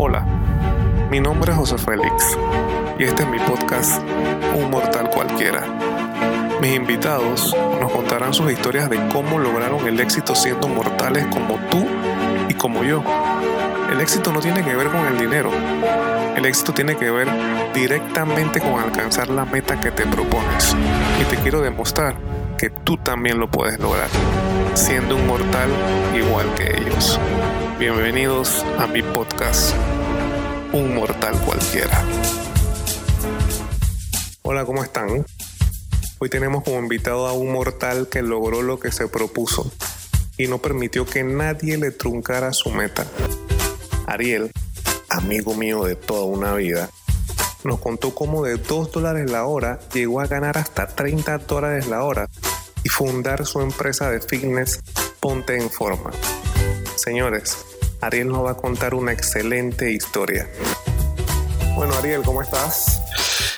Hola, mi nombre es José Félix y este es mi podcast Un Mortal Cualquiera. Mis invitados nos contarán sus historias de cómo lograron el éxito siendo mortales como tú y como yo. El éxito no tiene que ver con el dinero. El éxito tiene que ver directamente con alcanzar la meta que te propones. Y te quiero demostrar que tú también lo puedes lograr, siendo un mortal igual que ellos. Bienvenidos a mi podcast, Un Mortal Cualquiera. Hola, ¿cómo están? Hoy tenemos como invitado a un mortal que logró lo que se propuso y no permitió que nadie le truncara su meta. Ariel, amigo mío de toda una vida, nos contó cómo de 2 dólares la hora llegó a ganar hasta 30 dólares la hora y fundar su empresa de fitness Ponte en Forma. Señores, Ariel nos va a contar una excelente historia. Bueno, Ariel, ¿cómo estás?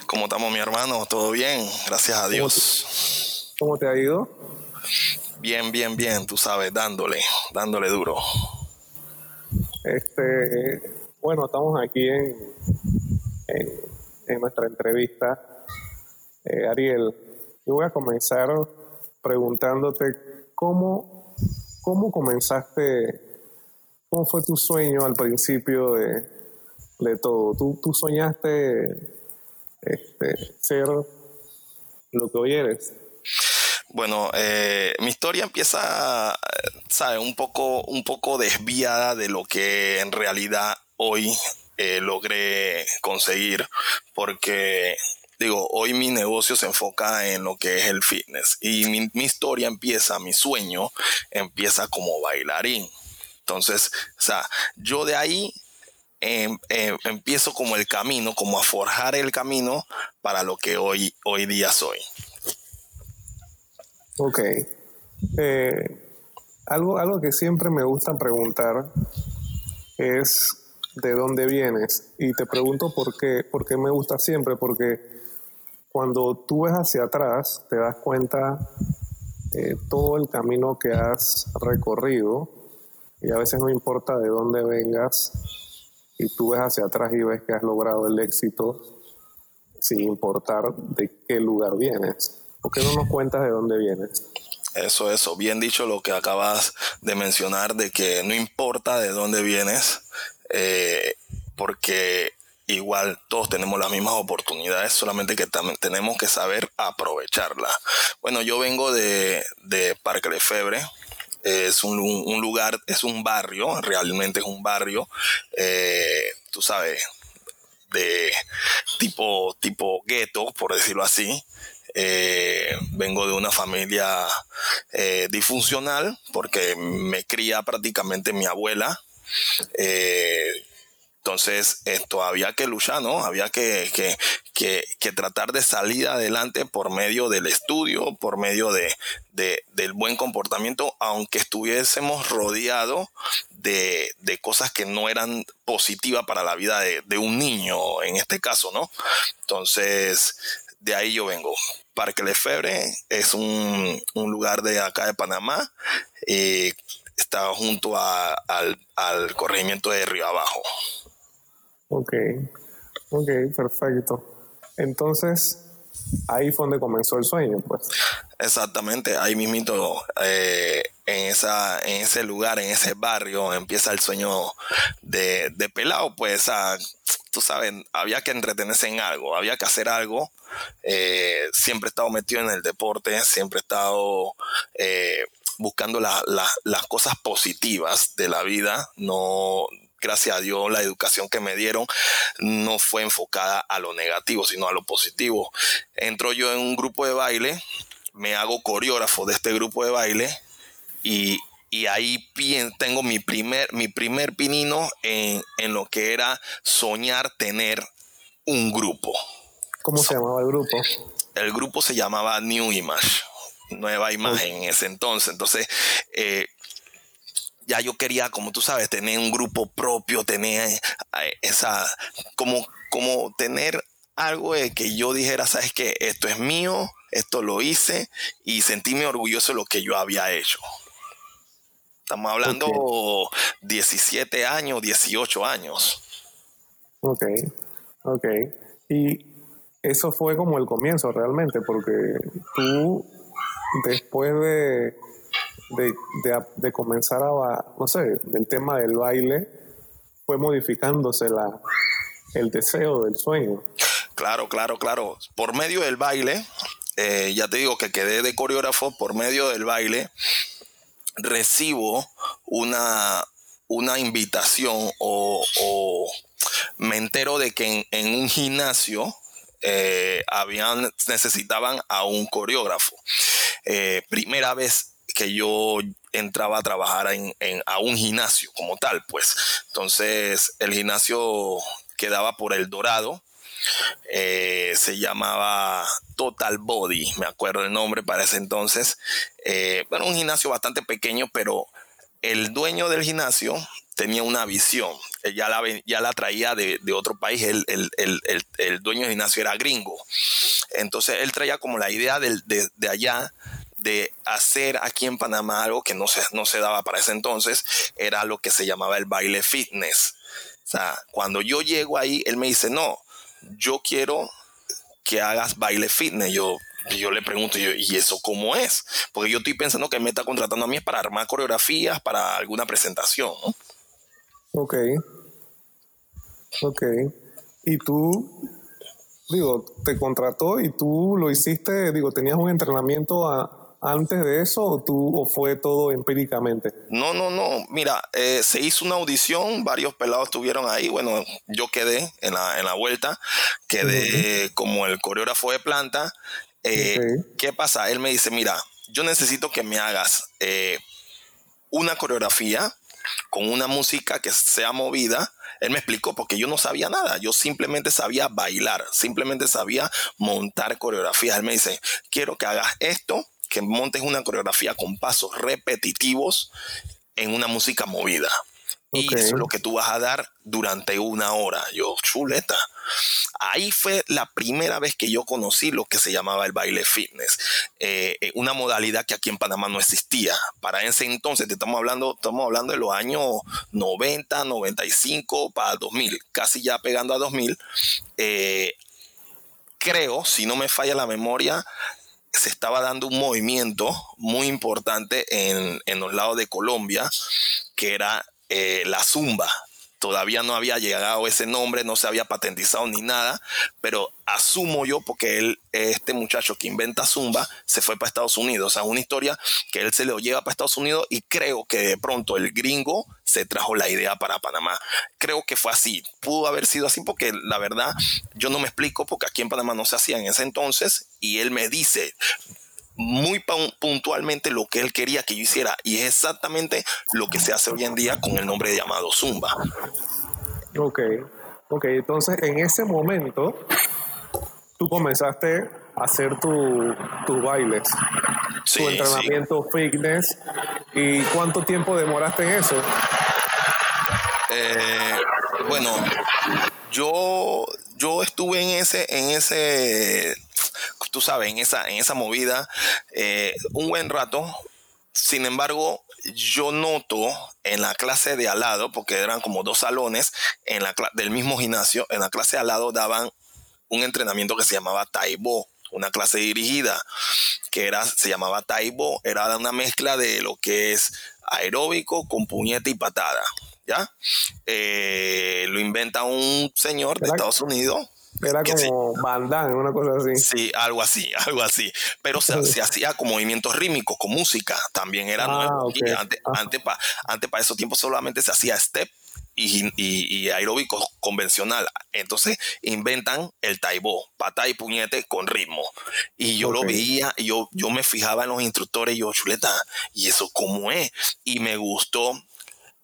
¿Cómo estamos, mi hermano? ¿Todo bien? Gracias a Dios. ¿Cómo te, ha ido? Bien, bien, bien, tú sabes, dándole, dándole duro. Este, bueno, estamos aquí en, en, nuestra entrevista. Eh, Ariel, yo voy a comenzar preguntándote cómo, cómo comenzaste ¿Cómo fue tu sueño al principio de, todo? ¿Tú, tú soñaste este, ser lo que hoy eres? Bueno, eh, mi historia empieza, ¿sabes? Un poco, un poco desviada de lo que en realidad hoy eh, logré conseguir, porque digo, hoy mi negocio se enfoca en lo que es el fitness y mi, mi historia empieza, mi sueño empieza como bailarín. Entonces, o sea, yo de ahí em, em, empiezo como el camino, como a forjar el camino para lo que hoy, hoy día soy. Ok. Eh, algo, algo que siempre me gusta preguntar es de dónde vienes. Y te pregunto por qué, por qué me gusta siempre, porque cuando tú ves hacia atrás, te das cuenta eh, todo el camino que has recorrido y a veces no importa de dónde vengas y tú ves hacia atrás y ves que has logrado el éxito sin importar de qué lugar vienes. ¿Por qué no nos cuentas de dónde vienes? Eso, eso, bien dicho lo que acabas de mencionar, de que no importa de dónde vienes, eh, porque igual todos tenemos las mismas oportunidades, solamente que tenemos que saber aprovecharlas. Bueno, yo vengo de, de Parque Lefebre, es un, lugar, es un barrio, realmente es un barrio, eh, tú sabes, de tipo, tipo gueto, por decirlo así. Eh, vengo de una familia eh, disfuncional porque me cría prácticamente mi abuela. Entonces, esto había que luchar, ¿no? Había que, que, tratar de salir adelante por medio del estudio, por medio de, del buen comportamiento, aunque estuviésemos rodeados de, cosas que no eran positivas para la vida de, un niño, en este caso, ¿no? Entonces, de ahí yo vengo. Parque Lefebvre es un, lugar de acá de Panamá. y está junto al, al corregimiento de Río Abajo. Ok, ok, perfecto. Entonces, ahí fue donde comenzó el sueño, pues. Exactamente, ahí mismito, eh, en, esa, en ese lugar, en ese barrio, empieza el sueño de, de pelado, pues, tú sabes, había que entretenerse en algo, había que hacer algo. Eh, siempre he estado metido en el deporte, siempre he estado eh, buscando las cosas positivas de la vida, no gracias a Dios, la educación que me dieron no fue enfocada a lo negativo, sino a lo positivo. Entro yo en un grupo de baile, me hago coreógrafo de este grupo de baile y, ahí tengo mi primer, mi primer pinino en, lo que era soñar tener un grupo. ¿Cómo se llamaba el grupo? El grupo se llamaba New Image, nueva imagen en ese entonces. Entonces, eh, ya yo quería, como tú sabes, tener un grupo propio, tener eh, esa, como, como tener algo de que yo dijera, sabes que esto es mío, esto lo hice y sentirme orgulloso de lo que yo había hecho. Estamos hablando 17 años, 18 años. Ok, ok. Y eso fue como el comienzo realmente, porque tú después de, de, comenzar a, no sé, del tema del baile, fue modificándose la, el deseo del sueño. Claro, claro, claro. Por medio del baile, eh, ya te digo que quedé de coreógrafo, por medio del baile, recibo una, una invitación o, me entero de que en, un gimnasio eh, habían, necesitaban a un coreógrafo. Eh, primera vez yo entraba a trabajar en, a un gimnasio como tal, pues. Entonces, el gimnasio quedaba por el Dorado. Eh, se llamaba Total Body, me acuerdo el nombre para ese entonces. bueno, un gimnasio bastante pequeño, pero el dueño del gimnasio tenía una visión, ya la, ya la traía de, otro país, el, dueño del gimnasio era gringo. Entonces él traía como la idea de, allá de hacer aquí en Panamá algo que no se, no se daba para ese entonces, era lo que se llamaba el baile fitness. O sea, cuando yo llego ahí, él me dice, no, yo quiero que hagas baile fitness. Yo, yo le pregunto, ¿y eso cómo es? Porque yo estoy pensando que me está contratando a mí para armar coreografías para alguna presentación. Ok. Ok. Y tú, digo, te contrató y tú lo hiciste, digo, ¿tenías un entrenamiento antes de eso o, tú, o fue todo empíricamente? No, no, no. Mira, eh, se hizo una audición, varios pelados estuvieron ahí. Bueno, yo quedé en la, en la vuelta, quedé como el coreógrafo de planta eh, ¿Qué pasa? Él me dice, mira, yo necesito que me hagas eh, una coreografía con una música que sea movida. Él me explicó porque yo no sabía nada, yo simplemente sabía bailar, simplemente sabía montar coreografías. Él me dice, quiero que hagas esto, que montes una coreografía con pasos repetitivos en una música movida. Y eso es lo que tú vas a dar durante una hora. Yo, chuleta. Ahí fue la primera vez que yo conocí lo que se llamaba el baile fitness, eh, eh, una modalidad que aquí en Panamá no existía. Para ese entonces, te estamos hablando, estamos hablando de los años 90, 95, para 2000, casi ya pegando a 2000. Eh, creo, si no me falla la memoria, se estaba dando un movimiento muy importante en, en los lados de Colombia, que era eh, la Zumba. Todavía no había llegado ese nombre, no se había patentizado ni nada, pero asumo yo, porque él, este muchacho que inventa Zumba, se fue para Estados Unidos. O sea, una historia que él se lo lleva para Estados Unidos y creo que de pronto el gringo se trajo la idea para Panamá. Creo que fue así. Pudo haber sido así porque la verdad yo no me explico porque aquí en Panamá no se hacía en ese entonces y él me dice, muy puntualmente lo que él quería que yo hiciera y es exactamente lo que se hace hoy en día con el nombre llamado Zumba. Ok, ok, entonces en ese momento tú comenzaste a hacer tus bailes, tu entrenamiento fitness y cuánto tiempo demoraste en eso. Eh, bueno, yo, yo estuve en ese, en ese tú sabes, en esa, en esa movida eh, un buen rato. Sin embargo, yo noto en la clase de al lado, porque eran como dos salones en la, del mismo gimnasio, en la clase de al lado daban un entrenamiento que se llamaba Taibo, una clase dirigida que era, se llamaba Taibo, era una mezcla de lo que es aeróbico con puñete y patada. ¿Ya? Eh, lo inventa un señor de Estados Unidos era como bandán, una cosa así. Sí, algo así, algo así. Pero se, hacía con movimientos rítmicos, con música. También era ah, nuevo. Antes, ah. antes para antes esos tiempos solamente se hacía step y, y, aeróbico convencional. Entonces inventan el taibo, pata y puñete con ritmo. Y yo lo veía, y yo, yo me fijaba en los instructores y yo, chuleta, ¿y eso cómo es? Y me gustó.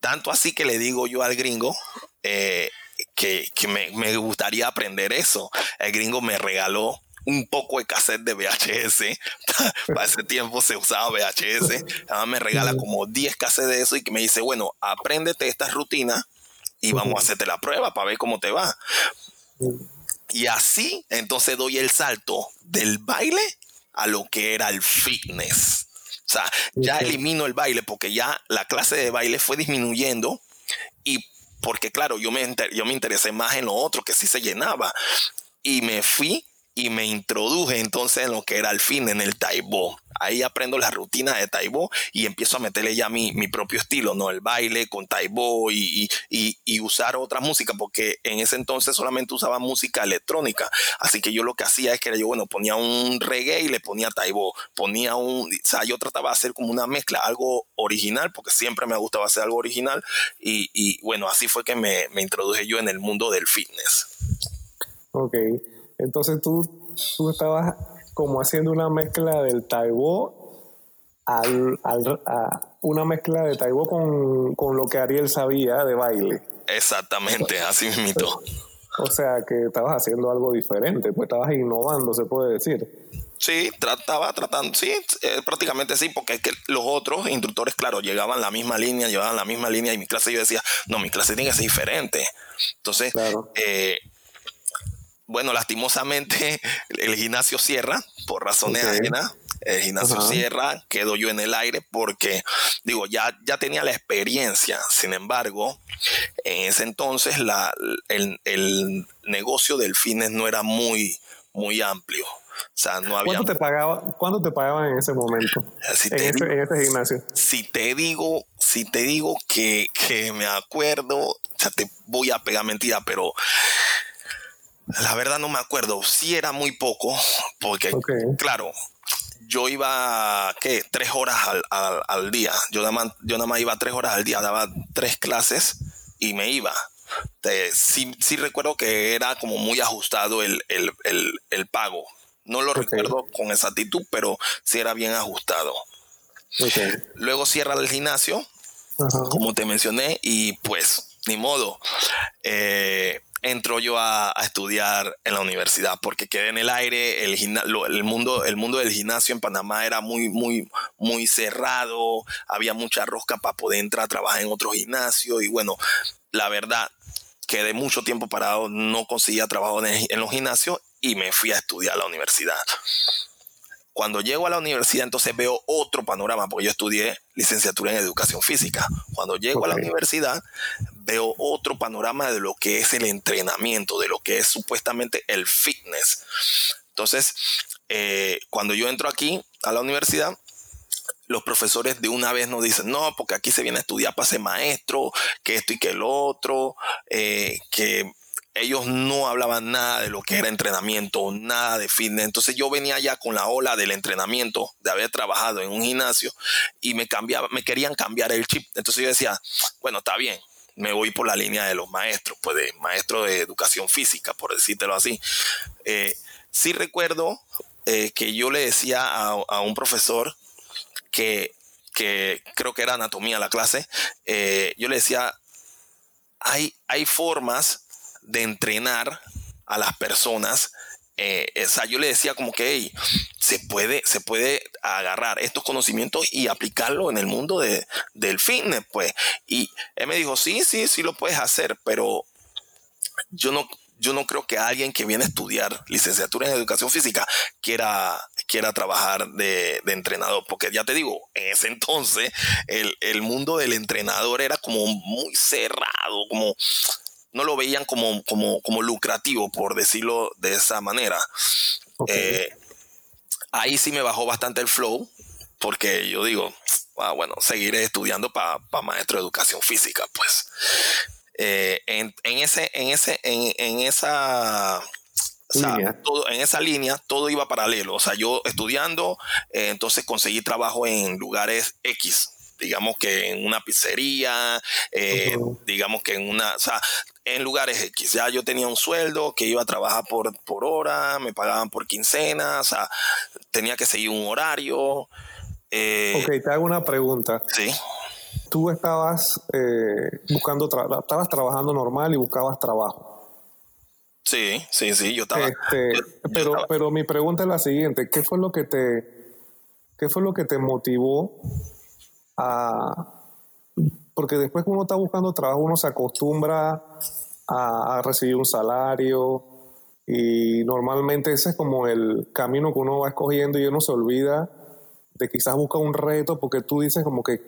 Tanto así que le digo yo al gringo, eh, que, me, gustaría aprender eso. El gringo me regaló un poco de cassette de VHS. Para ese tiempo se usaba VHS. Además me regala como 10 cassettes de eso y que me dice, bueno, apréndete esta rutina y vamos a hacerte la prueba para ver cómo te va. Y así, entonces doy el salto del baile a lo que era el fitness. O sea, ya elimino el baile porque ya la clase de baile fue disminuyendo y porque claro, yo me, yo me interesé más en lo otro, que sí se llenaba. Y me fui y me introduje entonces en lo que era el fin, en el Taibo. Ahí aprendo la rutina de Taibo y empiezo a meterle ya mi, mi propio estilo, ¿no? El baile con Taibo y, y, y, usar otra música, porque en ese entonces solamente usaba música electrónica. Así que yo lo que hacía es que yo, bueno, ponía un reggae y le ponía Taibo. Ponía un, o sea, yo trataba de hacer como una mezcla, algo original, porque siempre me gustaba hacer algo original. Y, y bueno, así fue que me, me introduje yo en el mundo del fitness. Ok. Entonces tú, tú estabas como haciendo una mezcla del Taibo al, al, a una mezcla de Taibo con, con, lo que Ariel sabía de baile. Exactamente, así mismo. O sea que estabas haciendo algo diferente, pues estabas innovando, se puede decir. Sí, trataba, tratando, sí, eh, prácticamente sí, porque es que los otros instructores, claro, llegaban la misma línea, llevaban la misma línea y mi clase yo decía, no, mi clase tiene que ser diferente. Entonces, claro. eh, bueno, lastimosamente el gimnasio cierra por razones okay. ajenas. El gimnasio Ajá. cierra, quedo yo en el aire porque, digo, ya, ya tenía la experiencia. Sin embargo, en ese entonces la, el, el negocio del fitness no era muy, muy amplio. O sea, no había... ¿Cuánto te, pagaba, ¿Cuánto te pagaban en ese momento? Si en, ese, en, ese, gimnasio. Si te digo, si te digo que, que me acuerdo, o sea, te voy a pegar mentira, pero la verdad no me acuerdo. Sí era muy poco, porque, okay. claro, yo iba, ¿qué? Tres horas al, al, al, día. Yo nada, más, yo nada más iba tres horas al día, daba tres clases y me iba. Te, sí, sí recuerdo que era como muy ajustado el, el, el, el pago. No lo okay. recuerdo con exactitud, pero sí era bien ajustado. Okay. Luego cierra el gimnasio, uh -huh. como te mencioné, y pues, ni modo. Eh, entro yo a, a, estudiar en la universidad porque quedé en el aire, el, el, mundo, el mundo del gimnasio en Panamá era muy, muy, muy cerrado, había mucha rosca para poder entrar a trabajar en otro gimnasio y bueno, la verdad, quedé mucho tiempo parado, no conseguía trabajo en, en los gimnasios y me fui a estudiar a la universidad. Cuando llego a la universidad, entonces veo otro panorama, porque yo estudié licenciatura en educación física. Cuando llego okay. a la universidad, veo otro panorama de lo que es el entrenamiento, de lo que es supuestamente el fitness. Entonces, eh, cuando yo entro aquí a la universidad, los profesores de una vez nos dicen, no, porque aquí se viene a estudiar para ser maestro, que esto y que el otro, eh, que ellos no hablaban nada de lo que era entrenamiento, nada de fitness. Entonces yo venía ya con la ola del entrenamiento, de haber trabajado en un gimnasio y me me querían cambiar el chip. Entonces yo decía, bueno, está bien, me voy por la línea de los maestros, pues de maestro de educación física, por decírtelo así. Eh, sí recuerdo eh, que yo le decía a, a un profesor que, que, creo que era anatomía la clase, eh, yo le decía, hay, hay formas de entrenar a las personas. Eh, o sea, yo le decía como que hey, se, puede, se puede agarrar estos conocimientos y aplicarlo en el mundo de, del fitness, pues. Y él me dijo, sí, sí, sí lo puedes hacer, pero yo no, yo no creo que alguien que viene a estudiar licenciatura en educación física quiera, quiera trabajar de, de entrenador, porque ya te digo, en ese entonces el, el mundo del entrenador era como muy cerrado, como no lo veían como, como, como lucrativo, por decirlo de esa manera. Okay. Eh, ahí sí me bajó bastante el flow, porque yo digo, ah, bueno, seguiré estudiando para pa maestro de educación física, pues. Eh, en, en, ese, en, ese, en, en esa o sea, todo, en esa línea todo iba paralelo. O sea, yo estudiando, eh, entonces conseguí trabajo en lugares X, digamos que en una pizzería, eh, uh -huh. digamos que en una, o sea, en lugares X. Ya yo tenía un sueldo que iba a trabajar por, por hora, me pagaban por quincena, o sea, tenía que seguir un horario. Eh, ok, te hago una pregunta. Sí. Tú estabas eh, buscando, tra estabas trabajando normal y buscabas trabajo. Sí, sí, sí, yo estaba. Este, yo, yo pero, estaba. pero mi pregunta es la siguiente: ¿qué fue lo que te, qué fue lo que te motivó a, porque después que uno está buscando trabajo, uno se acostumbra a, a, recibir un salario y normalmente ese es como el camino que uno va escogiendo y uno se olvida de quizás buscar un reto porque tú dices como que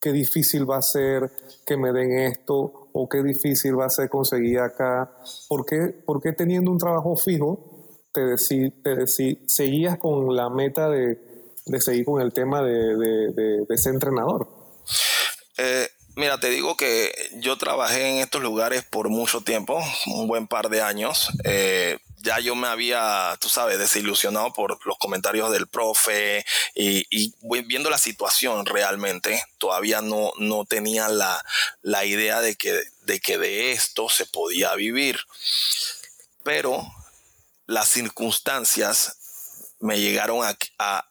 qué difícil va a ser que me den esto o qué difícil va a ser conseguir acá. ¿Por qué, por qué teniendo un trabajo fijo te, decí, te decí, seguías con la meta de, de seguir con el tema de, de, de ser entrenador? Eh, mira, te digo que yo trabajé en estos lugares por mucho tiempo, un buen par de años. Eh, ya yo me había, tú sabes, desilusionado por los comentarios del profe y, viendo la situación realmente, todavía no, no tenía la, la idea de que, de que de esto se podía vivir. Pero las circunstancias me llegaron a,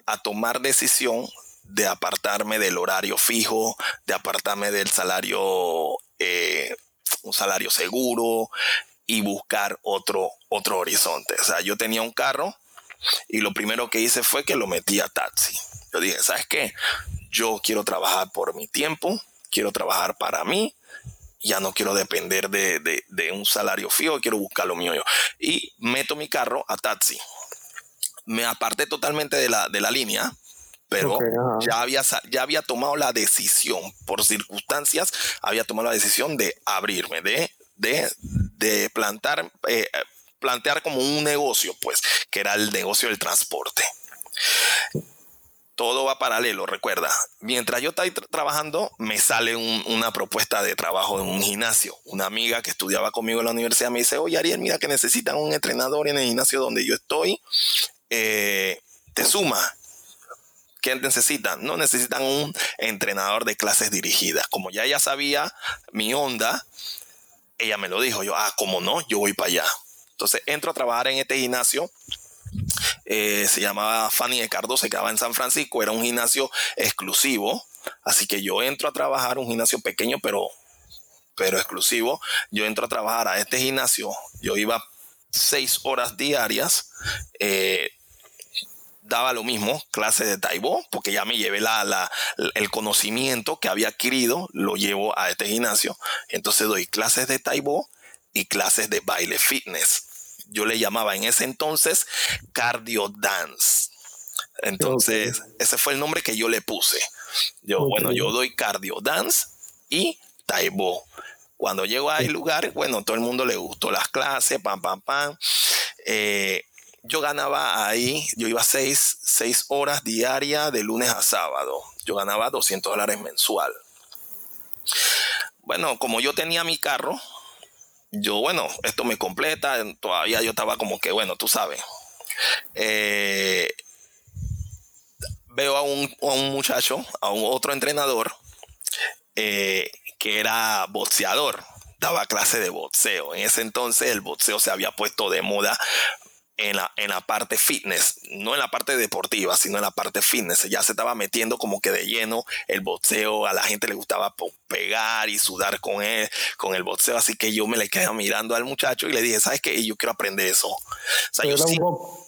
a tomar decisión de apartarme del horario fijo, de apartarme del salario, eh, un salario seguro y buscar otro, otro horizonte. O sea, yo tenía un carro y lo primero que hice fue que lo metí a taxi. Yo dije, ¿sabes qué? Yo quiero trabajar por mi tiempo, quiero trabajar para mí, ya no quiero depender de, de, un salario fijo, quiero buscar lo mío yo. Y meto mi carro a taxi. Me aparté totalmente de la, de la línea pero okay, ya, había, ya había tomado la decisión, por circunstancias, había tomado la decisión de abrirme, de, de, de plantar, eh, plantear como un negocio, pues, que era el negocio del transporte. Todo va paralelo, recuerda. Mientras yo estaba trabajando, me sale un, una propuesta de trabajo en un gimnasio. Una amiga que estudiaba conmigo en la universidad me dice, oye Ariel, mira que necesitan un entrenador en el gimnasio donde yo estoy. Eh, te suma ¿Qué necesitan? No necesitan un entrenador de clases dirigidas. Como ya ella sabía mi onda, ella me lo dijo. Yo, ah, como no, yo voy para allá. Entonces entro a trabajar en este gimnasio. Eh, se llamaba Fanny de Cardo, se quedaba en San Francisco. Era un gimnasio exclusivo. Así que yo entro a trabajar, un gimnasio pequeño, pero, pero exclusivo. Yo entro a trabajar a este gimnasio. Yo iba seis horas diarias. Eh, daba lo mismo, clase de Taibo, porque ya me llevé la, la, el conocimiento que había adquirido, lo llevo a este gimnasio. Entonces doy clases de Taibo y clases de baile fitness. Yo le llamaba en ese entonces cardio dance. Entonces, okay. ese fue el nombre que yo le puse. Yo, okay. bueno, yo doy cardio dance y Taibo. Cuando llego al lugar, bueno, todo el mundo le gustó las clases, pam, pam, pam. Eh, yo ganaba ahí, yo iba seis, seis horas diarias de lunes a sábado. Yo ganaba 200 dólares mensual. Bueno, como yo tenía mi carro, yo, bueno, esto me completa, todavía yo estaba como que, bueno, tú sabes. Eh, veo a un, a un, muchacho, a un otro entrenador, eh, que era boxeador, daba clase de boxeo. En ese entonces el boxeo se había puesto de moda en la, en la parte fitness, no en la parte deportiva, sino en la parte fitness. Ya se estaba metiendo como que de lleno el boxeo, a la gente le gustaba pegar y sudar con él, con el boxeo, así que yo me le quedé mirando al muchacho y le dije, ¿sabes qué? Yo quiero aprender eso. O sea, ¿Pero, yo era sí,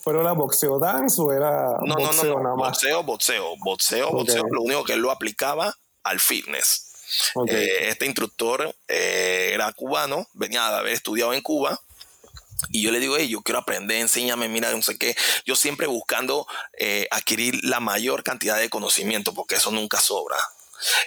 ¿Pero era boxeo dance o era no, no, boxeo no, no, nada más? boxeo, boxeo, boxeo, Ok. boxeo, lo único que él lo aplicaba al fitness. Eh, este instructor eh, era cubano, venía de haber estudiado en Cuba. Y yo le digo, hey, yo quiero aprender, enséñame, mira, no sé qué. Yo siempre buscando eh, adquirir la mayor cantidad de conocimiento, porque eso nunca sobra.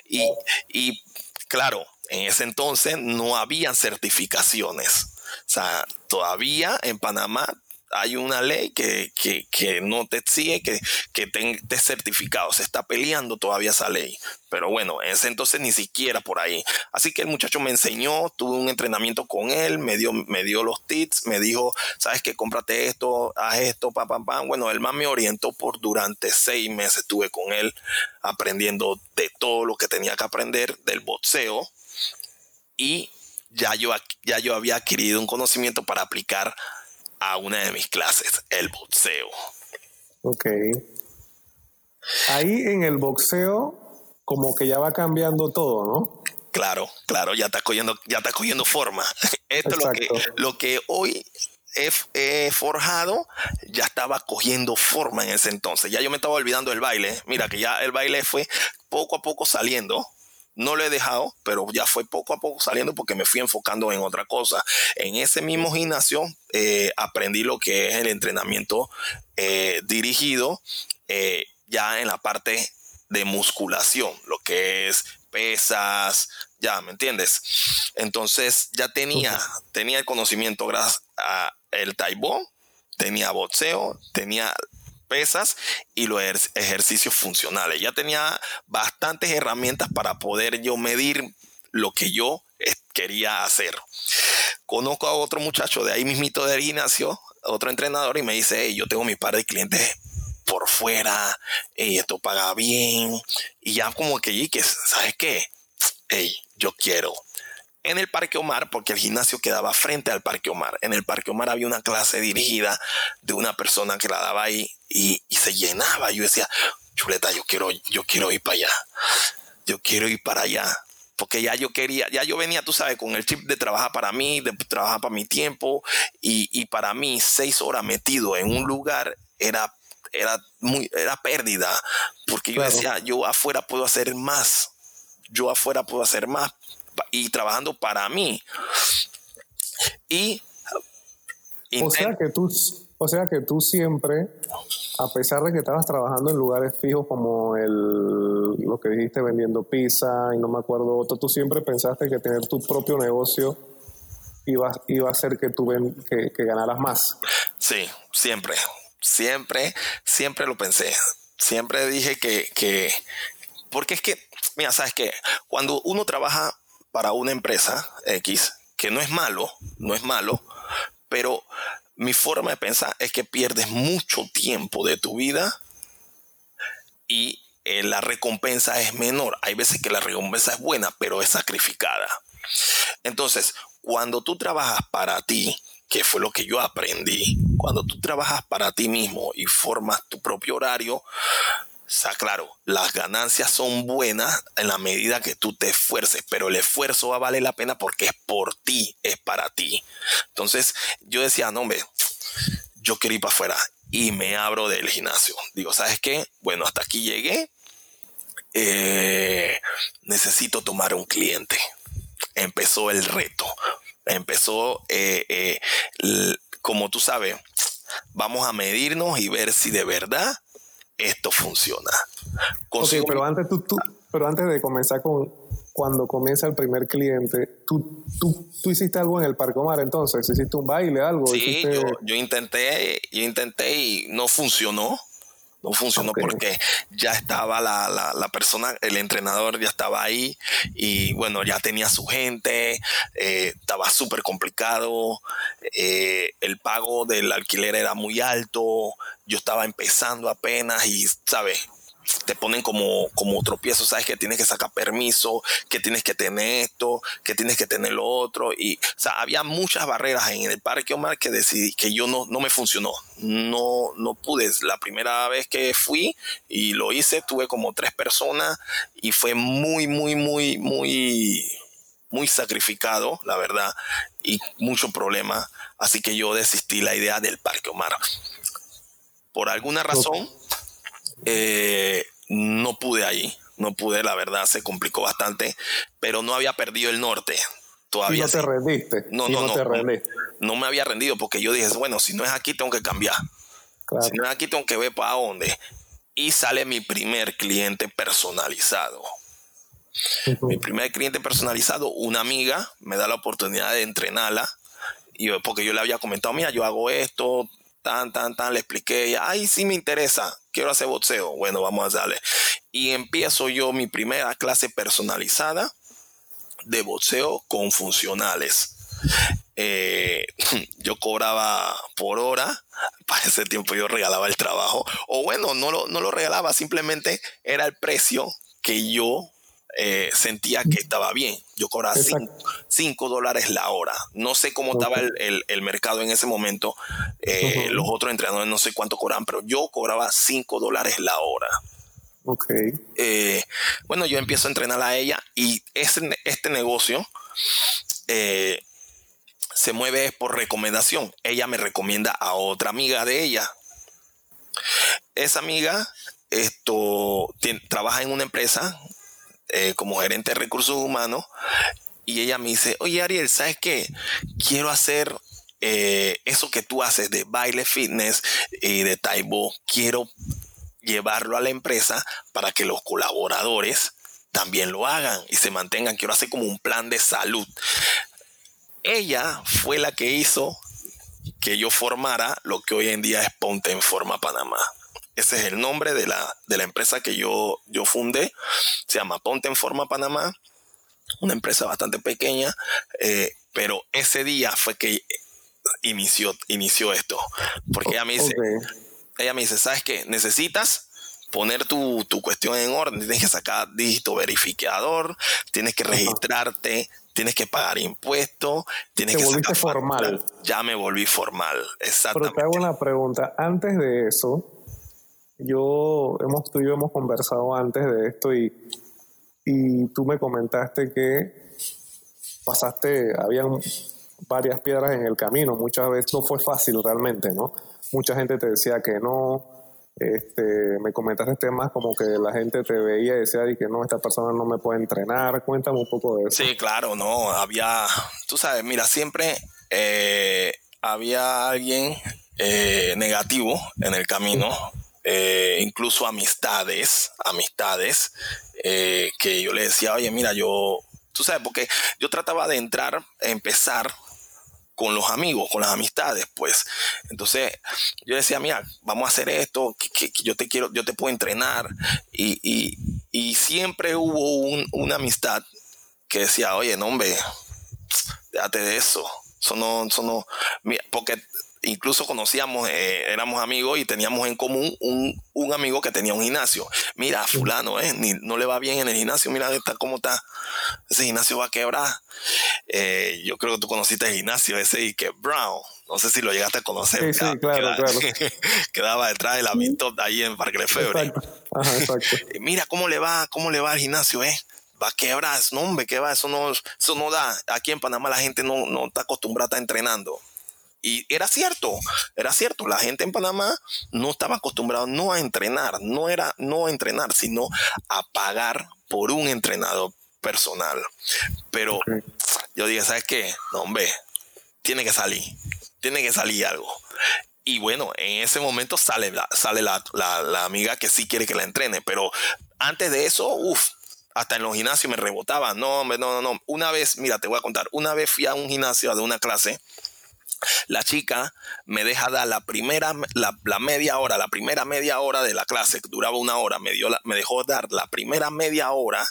Y, y claro, en ese entonces no habían certificaciones. O sea, todavía en Panamá hay una ley que, que, que no te exige que, que estés certificado. Se está peleando todavía esa ley. Pero bueno, en ese entonces ni siquiera por ahí. Así que el muchacho me enseñó, tuve un entrenamiento con él, me dio, me dio los tips, me dijo, sabes que cómprate esto, haz esto, pam, pam, pam. Bueno, él más me orientó por durante seis meses. Estuve con él aprendiendo de todo lo que tenía que aprender del boxeo. Y ya yo, ya yo había adquirido un conocimiento para aplicar a una de mis clases, el boxeo. Ok. Ahí en el boxeo, como que ya va cambiando todo, ¿no? Claro, claro, ya está cogiendo, ya está cogiendo forma. Esto es lo que, lo que hoy he, he forjado, ya estaba cogiendo forma en ese entonces. Ya yo me estaba olvidando del baile. Mira que ya el baile fue poco a poco saliendo. No lo he dejado, pero ya fue poco a poco saliendo porque me fui enfocando en otra cosa. En ese mismo gimnasio eh, aprendí lo que es el entrenamiento eh, dirigido eh, ya en la parte de musculación, lo que es pesas, ya, ¿me entiendes? Entonces ya tenía, tenía el conocimiento gracias a el taibo, tenía boxeo, tenía pesas y los ejercicios funcionales. Ya tenía bastantes herramientas para poder yo medir lo que yo quería hacer. Conozco a otro muchacho de ahí mismito de gimnasio, otro entrenador, y me dice, yo tengo mi par de clientes por fuera, y esto paga bien, y ya como que, que ¿sabes qué? Hey, yo quiero. En el Parque Omar, porque el gimnasio quedaba frente al Parque Omar. En el Parque Omar había una clase dirigida de una persona que la daba ahí y, se llenaba. Yo decía, chuleta, yo quiero, yo quiero ir para allá. Yo quiero ir para allá porque ya yo quería, ya yo venía, tú sabes, con el chip de trabajar para mí, de trabajar para mi tiempo, y, para mí seis horas metido en un lugar era, era, muy, era pérdida, porque yo decía, yo afuera puedo hacer más, yo afuera puedo hacer más, y trabajando para mí. Y... O sea que tú, o sea que tú siempre, a pesar de que estabas trabajando en lugares fijos como el, lo que dijiste vendiendo pizza y no me acuerdo otro, tú siempre pensaste que tener tu propio negocio iba, iba a hacer que tú que, que ganaras más. Sí, siempre, siempre, siempre lo pensé. Siempre dije que, que, porque es que, mira, sabes que cuando uno trabaja para una empresa X, que no es malo, no es malo, pero mi forma de pensar es que pierdes mucho tiempo de tu vida y eh, la recompensa es menor. Hay veces que la recompensa es buena, pero es sacrificada. Entonces, cuando tú trabajas para ti, que fue lo que yo aprendí, cuando tú trabajas para ti mismo y formas tu propio horario, sea, claro, las ganancias son buenas en la medida que tú te esfuerces, pero el esfuerzo va a valer la pena porque es por ti, es para ti. Entonces yo decía, no, hombre, yo quiero ir para afuera y me abro del gimnasio. Digo, ¿sabes qué? Bueno, hasta aquí llegué. Eh, necesito tomar un cliente. Empezó el reto. Empezó, eh, eh, como tú sabes, vamos a medirnos y ver si de verdad esto funciona. pero antes, tú, pero antes de comenzar con cuando comienza el primer cliente, ¿tú, tú, tú hiciste algo en el Parque Omar entonces? ¿Hiciste un baile, algo? Sí, yo, yo, intenté, yo intenté y no funcionó. No funcionó porque ya estaba la, la, persona, el entrenador ya estaba ahí y bueno, ya tenía su gente, eh, estaba súper complicado, eh, el pago del alquiler era muy alto, yo estaba empezando apenas y, ¿sabes? Te ponen como, como tropiezo, sabes que tienes que sacar permiso, que tienes que tener esto, que tienes que tener lo otro. Y, o sea, había muchas barreras en el parque Omar que decidí que yo no, no me funcionó. No, no pude. La primera vez que fui y lo hice, tuve como tres personas y fue muy, muy, muy, muy, muy sacrificado, la verdad, y mucho problema. Así que yo desistí la idea del parque Omar. Por alguna razón, eh, no pude ahí, no pude, la verdad, se complicó bastante, pero no había perdido el norte. Todavía no te rendiste. No, no, no, no, me había rendido porque yo dije, bueno, si no es aquí, tengo que cambiar. Si no es aquí, tengo que ver para dónde. Y sale mi primer cliente personalizado. Mi primer cliente personalizado, una amiga, me da la oportunidad de entrenarla. Y porque yo le había comentado, mira, yo hago esto, tan, tan, tan, le expliqué, ay, sí me interesa, quiero hacer boxeo, bueno, vamos a darle. Y empiezo yo mi primera clase personalizada de boxeo con funcionales. Eh, yo cobraba por hora, para ese tiempo yo regalaba el trabajo, o bueno, no lo, no lo regalaba, simplemente era el precio que yo eh, sentía que estaba bien. Yo cobraba 5 dólares la hora. No sé cómo estaba el, mercado en ese momento. Eh, los otros entrenadores no sé cuánto cobraban, pero yo cobraba 5 dólares la hora. Ok. Eh, bueno, yo empiezo a entrenar a ella y este, este negocio se mueve por recomendación. Ella me recomienda a otra amiga de ella. Esa amiga esto, trabaja en una empresa eh, como gerente de recursos humanos y ella me dice, oye Ariel, ¿sabes qué? Quiero hacer eh, eso que tú haces de baile fitness y de taibo, quiero llevarlo a la empresa para que los colaboradores también lo hagan y se mantengan. Quiero hacer como un plan de salud. Ella fue la que hizo que yo formara lo que hoy en día es Ponte en Forma Panamá. Ese es el nombre de la, de la empresa que yo, yo fundé. Se llama Ponte en Forma Panamá. Una empresa bastante pequeña, eh, pero ese día fue que inició, inició esto. Porque ella me dice, ella me dice, ¿sabes qué? Necesitas poner tu, cuestión en orden, tienes que sacar dígito verificador, tienes que registrarte, tienes que pagar impuestos, tienes te que volviste formal. Ya me volví formal, exactamente. Pero te hago una pregunta, antes de eso, yo hemos tú y yo hemos conversado antes de esto y, y tú me comentaste que pasaste, habían varias piedras en el camino, muchas veces no fue fácil realmente, ¿no? Mucha gente te decía que no, este, me comentaste temas como que la gente te veía y decía que no, esta persona no me puede entrenar. Cuéntame un poco de eso. Sí, claro, no, había, tú sabes, mira, siempre eh, había alguien eh, negativo en el camino, eh, incluso amistades, amistades, que yo le decía, oye, mira, yo, tú sabes, porque yo trataba de entrar, empezar con los amigos, con las amistades, pues. Entonces yo decía, mira, vamos a hacer esto, que, yo te quiero, yo te puedo entrenar. Y, siempre hubo una amistad que decía, oye, no, hombre, déjate de eso. Eso no, eso no, porque incluso conocíamos, eh, éramos amigos y teníamos en común un, amigo que tenía un gimnasio. Mira, fulano, eh, ni, no le va bien en el gimnasio, mira está, cómo está. Ese gimnasio va a quebrar. Eh, yo creo que tú conociste el gimnasio ese y que Brown, no sé si lo llegaste a conocer. Sí, sí, claro, claro. quedaba detrás de la Top ahí en Parque Lefebvre. Ajá, exacto. mira cómo le va, cómo le va al gimnasio, eh va a quebrar, no hombre, que va, eso no, eso no da. Aquí en Panamá la gente no, no está acostumbrada a estar entrenando. Y era cierto, era cierto. La gente en Panamá no estaba acostumbrada no a entrenar, no era no a entrenar, sino a pagar por un entrenador personal. Pero yo dije, ¿sabes qué? No, hombre, tiene que salir, tiene que salir algo. Y bueno, en ese momento sale, la, sale la, la, amiga que sí quiere que la entrene, pero antes de eso, uff, hasta en los gimnasios me rebotaba. No, hombre, no, no, no. Una vez, mira, te voy a contar, una vez fui a un gimnasio de una clase la chica me deja dar la primera, la, media hora, la primera media hora de la clase, que duraba una hora, me, dio me dejó dar la primera media hora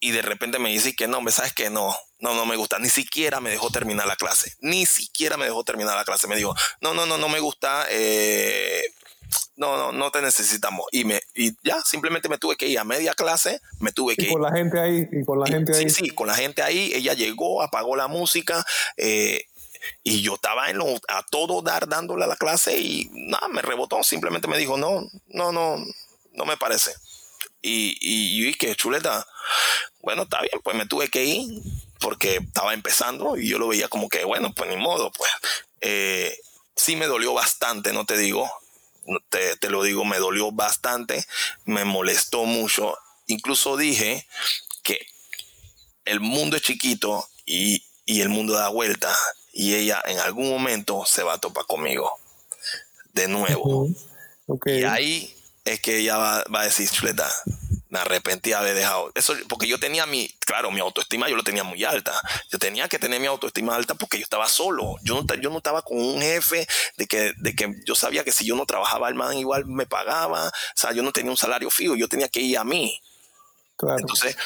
y de repente me dice que no, me sabes que no, no, no me gusta, ni siquiera me dejó terminar la clase, ni siquiera me dejó terminar la clase, me dijo, no, no, no, no me gusta, eh, no, no, no te necesitamos. Y me, y ya, simplemente me tuve que ir a media clase, me tuve que y con la gente ahí, y con la gente ahí. Sí, sí, con la gente ahí, ella llegó, apagó la música, eh, y yo estaba en lo, a todo dar dándole a la clase y nada, me rebotó. Simplemente me dijo, no, no, no, no me parece. Y, y, y que chuleta. Bueno, está bien, pues me tuve que ir porque estaba empezando y yo lo veía como que, bueno, pues ni modo, pues. Eh, sí me dolió bastante, no te digo, te, te lo digo, me dolió bastante, me molestó mucho. Incluso dije que el mundo es chiquito y, y el mundo da vuelta y ella en algún momento se va a topar conmigo de nuevo. Y ahí es que ella va, a decir, chuleta, me arrepentí de haber dejado eso, porque yo tenía mi, claro, mi autoestima yo lo tenía muy alta. Yo tenía que tener mi autoestima alta porque yo estaba solo. Yo no, yo no estaba con un jefe de que, de que yo sabía que si yo no trabajaba, el man igual me pagaba. O sea, yo no tenía un salario fijo, yo tenía que ir a mí. Entonces,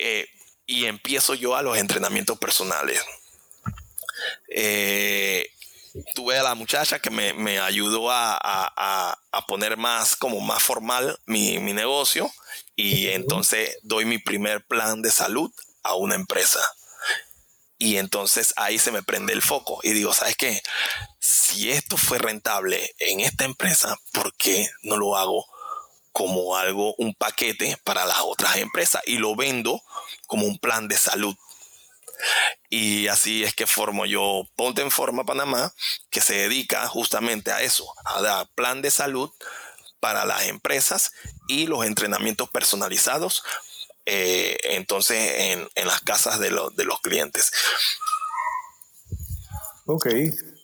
eh, y empiezo yo a los entrenamientos personales eh, tuve a la muchacha que me, ayudó a, poner más, como más formal mi, negocio y entonces doy mi primer plan de salud a una empresa. Y entonces ahí se me prende el foco y digo, ¿sabes qué? Si esto fue rentable en esta empresa, ¿por qué no lo hago como algo, un paquete para las otras empresas y lo vendo como un plan de salud? Y así es que formo yo Ponte en Forma Panamá, que se dedica justamente a eso, a dar plan de salud para las empresas y los entrenamientos personalizados, eh, entonces en, las casas de, de los clientes. Ok,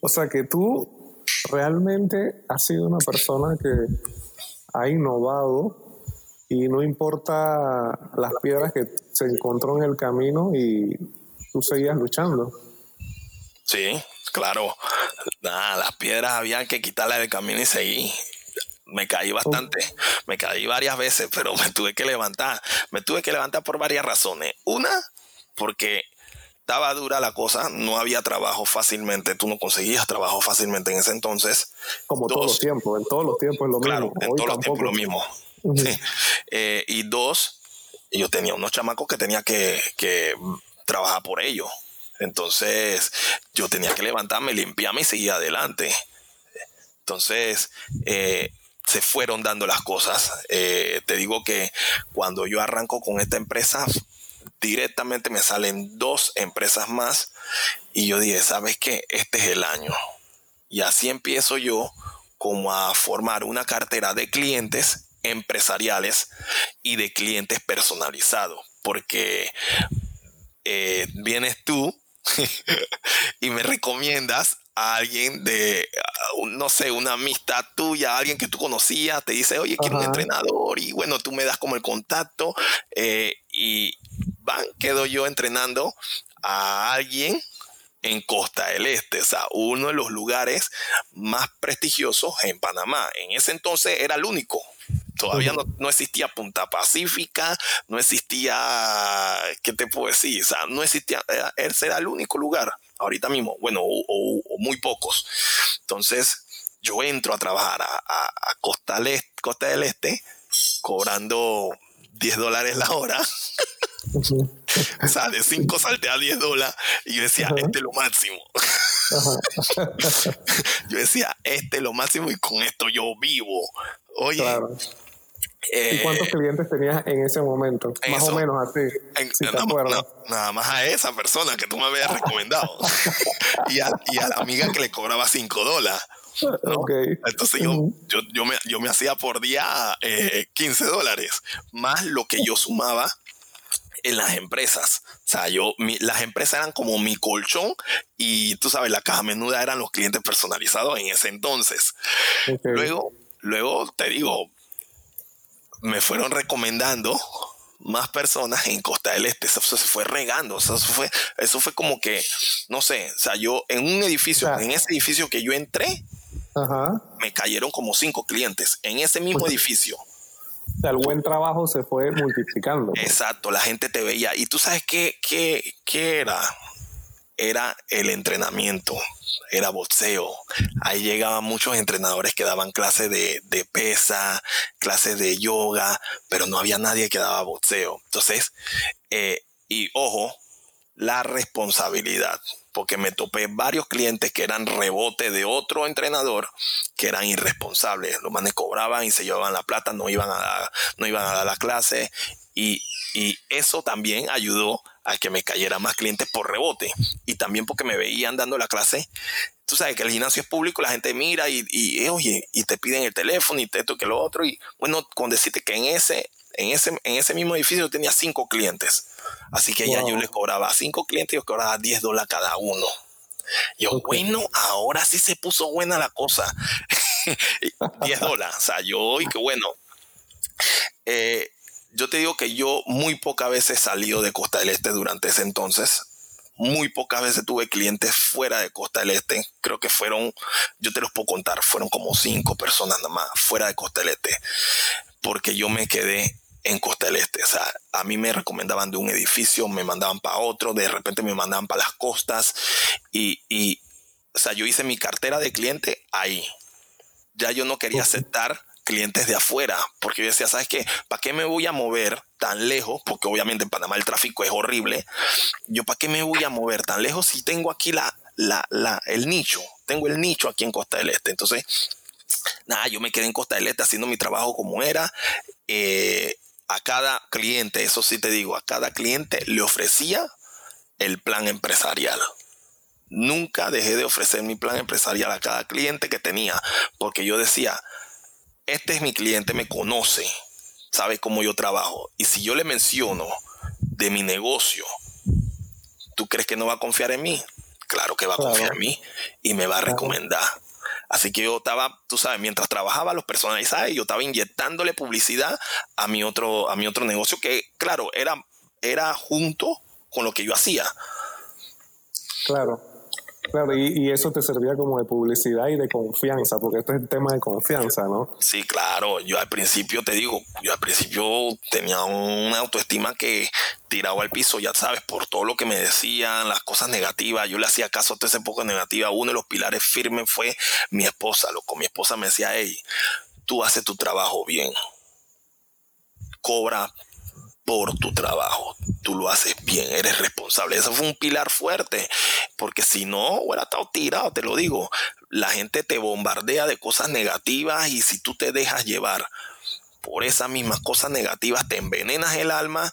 o sea que tú realmente has sido una persona que ha innovado y no importa las piedras que se encontró en el camino y tú seguías luchando. Sí, claro. Nada, las piedras había que quitarlas del camino y seguir. Me caí bastante, me caí varias veces, pero me tuve que levantar. Me tuve que levantar por varias razones. Una, porque estaba dura la cosa, no había trabajo fácilmente, tú no conseguías trabajo fácilmente en ese entonces. Como todos los tiempos, en todos los tiempos es lo claro, mismo. En todos los tiempos lo mismo. Eh, y dos, yo tenía unos chamacos que tenía que, que trabajar por ellos. Entonces yo tenía que levantarme, limpiarme y seguir adelante. Entonces eh, se fueron dando las cosas. Eh, te digo que cuando yo arranco con esta empresa, directamente me salen dos empresas más y yo dije, ¿sabes qué? Este es el año. Y así empiezo yo como a formar una cartera de clientes empresariales y de clientes personalizados, porque eh, vienes tú y me recomiendas a alguien de, no sé, una amistad tuya, alguien que tú conocías, te dice, oye, quiero un entrenador y bueno, tú me das como el contacto eh, y van, quedo yo entrenando a alguien en Costa del Este, o sea, uno de los lugares más prestigiosos en Panamá. En ese entonces era el único. Todavía no, existía Punta Pacífica, no existía, ¿qué te puedo decir? O sea, no existía, ese era el único lugar, ahorita mismo, bueno, o, muy pocos. Entonces, yo entro a trabajar a, Costa, del este, Costa del Este, cobrando 10 dólares la hora. o sea, de 5 salte a 10 dólares y yo decía, este es lo máximo. yo decía, este es lo máximo y con esto yo vivo. Oye, ¿Y eh, cuántos clientes tenías en ese momento? más o menos así. nada, más a esa persona que tú me habías recomendado. y, a, la amiga que le cobraba 5 dólares. Entonces yo, yo, me, yo, me, hacía por día 15 eh, dólares, más lo que yo sumaba en las empresas. O sea, yo, las empresas eran como mi colchón y tú sabes, la caja menuda eran los clientes personalizados en ese entonces. Luego, luego te digo, me fueron recomendando más personas en Costa del Este. Eso, se fue regando. Eso fue, eso fue como que, no sé, o sea, yo en un edificio, en ese edificio que yo entré, me cayeron como cinco clientes en ese mismo pues, edificio. O sea, el buen trabajo se fue multiplicando. Exacto, la gente te veía. Y tú sabes qué, qué, qué era? Era el entrenamiento era boxeo. Ahí llegaban muchos entrenadores que daban clases de, pesa, clases de yoga, pero no había nadie que daba boxeo. Entonces, eh, y ojo, la responsabilidad, porque me topé varios clientes que eran rebote de otro entrenador que eran irresponsables. Los manes cobraban y se llevaban la plata, no iban a no iban a dar la clase. Y, y eso también ayudó a que me cayera más clientes por rebote y también porque me veían dando la clase. Tú sabes que el gimnasio es público, la gente mira y, y oye, y te piden el teléfono y esto que lo otro. Y bueno, con decirte que en ese, en ese, en ese mismo edificio tenía cinco clientes. Así que ya yo les cobraba cinco clientes y yo cobraba 10 dólares cada uno. Yo, bueno, ahora sí se puso buena la cosa. 10 dólares. O sea, yo, y qué bueno. Eh, yo te digo que yo muy pocas veces salí de Costa del Este durante ese entonces. Muy pocas veces tuve clientes fuera de Costa del Este. Creo que fueron, yo te los puedo contar, fueron como cinco personas nada más fuera de Costa del Este. Porque yo me quedé en Costa del Este. O sea, a mí me recomendaban de un edificio, me mandaban para otro, de repente me mandaban para las costas. Y, y, o sea, yo hice mi cartera de cliente ahí. Ya yo no quería aceptar clientes de afuera, porque yo decía, ¿sabes qué? ¿Para qué me voy a mover tan lejos? Porque obviamente en Panamá el tráfico es horrible. Yo, ¿para qué me voy a mover tan lejos si tengo aquí la, la, la, el nicho? Tengo el nicho aquí en Costa del Este. Entonces, nada, yo me quedé en Costa del Este haciendo mi trabajo como era. Eh, a cada cliente, eso sí te digo, a cada cliente le ofrecía el plan empresarial. Nunca dejé de ofrecer mi plan empresarial a cada cliente que tenía, porque yo decía, este es mi cliente, me conoce, sabe cómo yo trabajo. Y si yo le menciono de mi negocio, ¿tú crees que no va a confiar en mí? Claro que va a confiar en mí y me va a recomendar. Así que yo estaba, tú sabes, mientras trabajaba los personalizados, yo estaba inyectándole publicidad a mi otro, a mi otro negocio que, claro, era, era junto con lo que yo hacía. Claro. Claro, y, eso te servía como de publicidad y de confianza, porque esto es el tema de confianza, ¿no? Sí, claro. Yo al principio te digo, yo al principio tenía una autoestima que tiraba al piso, ya sabes, por todo lo que me decían, las cosas negativas. Yo le hacía caso a toda esa época negativa. Uno de los pilares firmes fue mi esposa, loco. Mi esposa me decía, hey, tú haces tu trabajo bien. Cobra por tu trabajo. Tú lo haces bien, eres responsable. Eso fue un pilar fuerte, porque si no, hubiera estado tirado, te lo digo. La gente te bombardea de cosas negativas y si tú te dejas llevar por esas mismas cosas negativas, te envenenas el alma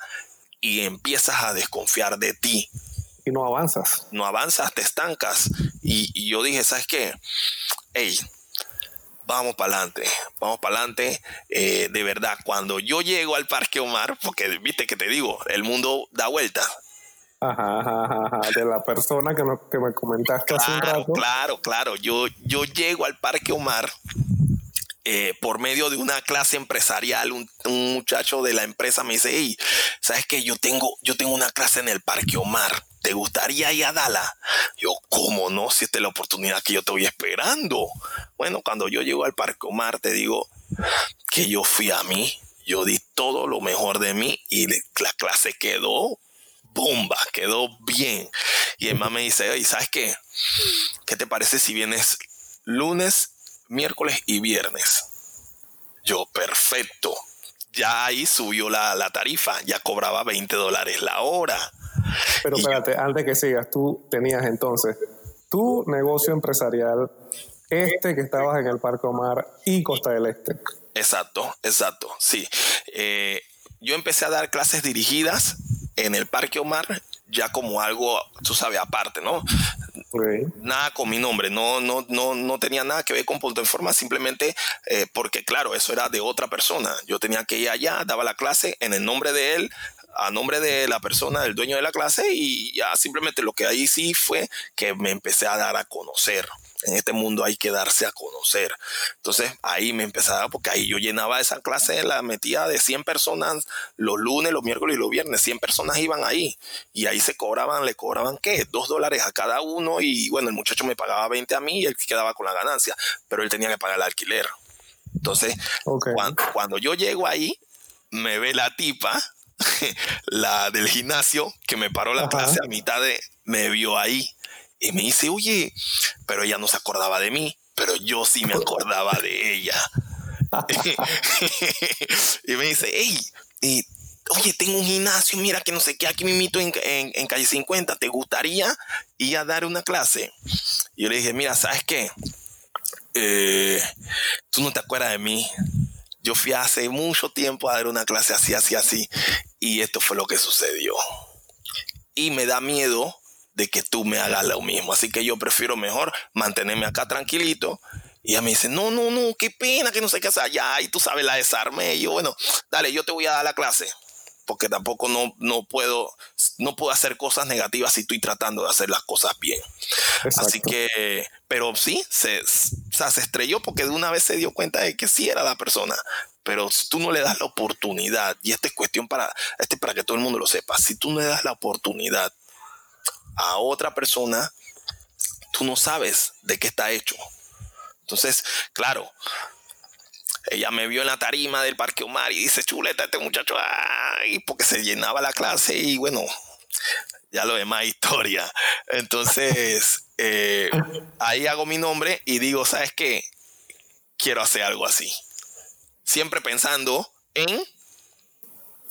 y empiezas a desconfiar de ti. Y no avanzas. No avanzas, te estancas. Y, y yo dije, ¿sabes qué? Hey, vamos para adelante, vamos para adelante. Eh, de verdad, cuando yo llego al Parque Omar, porque viste que te digo, el mundo da vuelta. Ajá, ajá, ajá, de la persona que, que me comentaste claro, hace un rato. Claro, claro, yo, yo llego al Parque Omar eh, por medio de una clase empresarial, un, muchacho de la empresa me dice, hey, ¿sabes qué? Yo tengo, yo tengo una clase en el Parque Omar. ¿Te gustaría ir a Dala? Yo, ¿cómo no? Si esta es la oportunidad que yo estoy esperando. Bueno, cuando yo llego al Parque Omar, te digo que yo fui a mí, yo di todo lo mejor de mí y la clase quedó bomba, quedó bien. Y el me dice, hey, ¿sabes qué? ¿Qué te parece si vienes lunes miércoles y viernes. Yo, perfecto. Ya ahí subió la, tarifa, ya cobraba 20 dólares la hora. Pero espérate, antes que sigas, tú tenías entonces tu negocio empresarial, este que estabas en el Parque Omar y Costa del Este. Exacto, exacto, sí. Eh, yo empecé a dar clases dirigidas en el Parque Omar ya como algo, tú sabes, aparte, ¿no? Nada con mi nombre, no, no, no, no tenía nada que ver con punto de forma, simplemente eh, porque, claro, eso era de otra persona. Yo tenía que ir allá, daba la clase en el nombre de él, a nombre de la persona, del dueño de la clase, y ya simplemente lo que ahí sí fue que me empecé a dar a conocer en este mundo hay que darse a conocer. Entonces ahí me empezaba, porque ahí yo llenaba esa clase, la metía de 100 personas los lunes, los miércoles y los viernes, 100 personas iban ahí y ahí se cobraban, le cobraban qué, dos dólares a cada uno y bueno, el muchacho me pagaba 20 a mí y él quedaba con la ganancia, pero él tenía que pagar el alquiler. Entonces, cuando, yo llego ahí, me ve la tipa, la del gimnasio, que me paró la clase a mitad de, me vio ahí y me dice, oye, pero ella no se acordaba de mí, pero yo sí me acordaba de ella. y me dice, hey, oye, tengo un gimnasio, mira que no sé qué, aquí me invito en, en, calle 50, ¿te gustaría ir a dar una clase? Y yo le dije, mira, ¿sabes qué? Eh, tú no te acuerdas de mí. Yo fui hace mucho tiempo a dar una clase así, así, así, y esto fue lo que sucedió. Y me da miedo de que tú me hagas lo mismo. Así que yo prefiero mejor mantenerme acá tranquilito. Y ella me dice, no, no, no, qué pena que no sé qué hacer allá. Y tú sabes, la desarme. Y yo, bueno, dale, yo te voy a dar la clase. Porque tampoco no, no puedo, no puedo hacer cosas negativas si estoy tratando de hacer las cosas bien. Así que, pero sí, se, se estrelló porque de una vez se dio cuenta de que sí era la persona. Pero si tú no le das la oportunidad, y esta es cuestión para, este para que todo el mundo lo sepa, si tú no le das la oportunidad a otra persona, tú no sabes de qué está hecho. Entonces, claro, ella me vio en la tarima del Parque Omar y dice, chuleta, este muchacho, ay, porque se llenaba la clase y bueno, ya lo demás historia. Entonces, eh, ahí hago mi nombre y digo, ¿sabes qué? Quiero hacer algo así. Siempre pensando en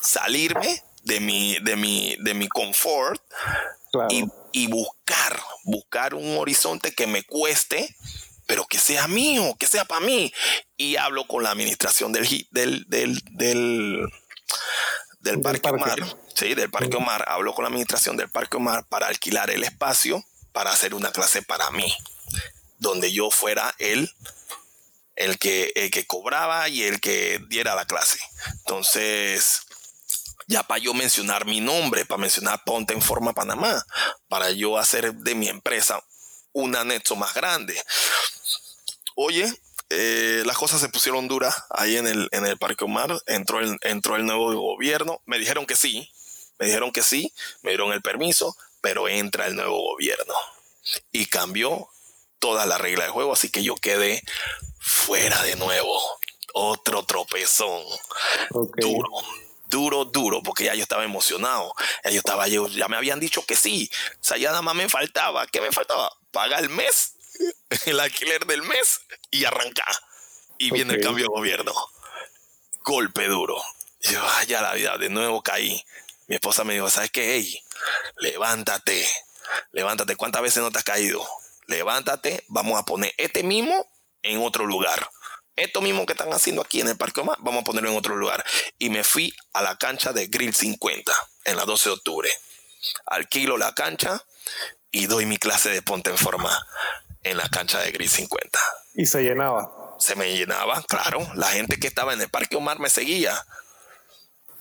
salirme de mi, de mi, de mi confort y, buscar, buscar un horizonte que me cueste, pero que sea mío, que sea para mí. Y hablo con la administración del, del, del, del, del Parque, Omar. Sí, del Parque Omar. Hablo con la administración del Parque Omar para alquilar el espacio para hacer una clase para mí, donde yo fuera el, el, que, el que cobraba y el que diera la clase. Entonces, ya para yo mencionar mi nombre, para mencionar Ponte en Forma Panamá, para yo hacer de mi empresa un anexo más grande. oye, eh, las cosas se pusieron duras ahí en el, en el Parque Omar, entró el, entró el nuevo gobierno, me dijeron que sí, me dijeron que sí, me dieron el permiso, pero entra el nuevo gobierno y cambió toda la regla de juego, así que yo quedé fuera de nuevo. Otro tropezón. Duro, duro, duro, porque ya yo estaba emocionado. Ya yo estaba, yo, ya me habían dicho que sí. O sea, ya nada más me faltaba. ¿Qué me faltaba? Pagar el mes, el alquiler del mes y arrancar. Y viene el cambio de gobierno. Golpe duro. yo, ya la vida, de nuevo caí. Mi esposa me dijo, ¿sabes qué? Hey, levántate, levántate. ¿Cuántas veces no te has caído? Levántate, vamos a poner este mismo en otro lugar. Esto mismo que están haciendo aquí en el Parque Omar, vamos a ponerlo en otro lugar. Y me fui a la cancha de Grill 50 en la 12 de octubre. Alquilo la cancha y doy mi clase de ponte en forma en la cancha de Grill 50. Y se llenaba. Se me llenaba, claro. La gente que estaba en el Parque Omar me seguía.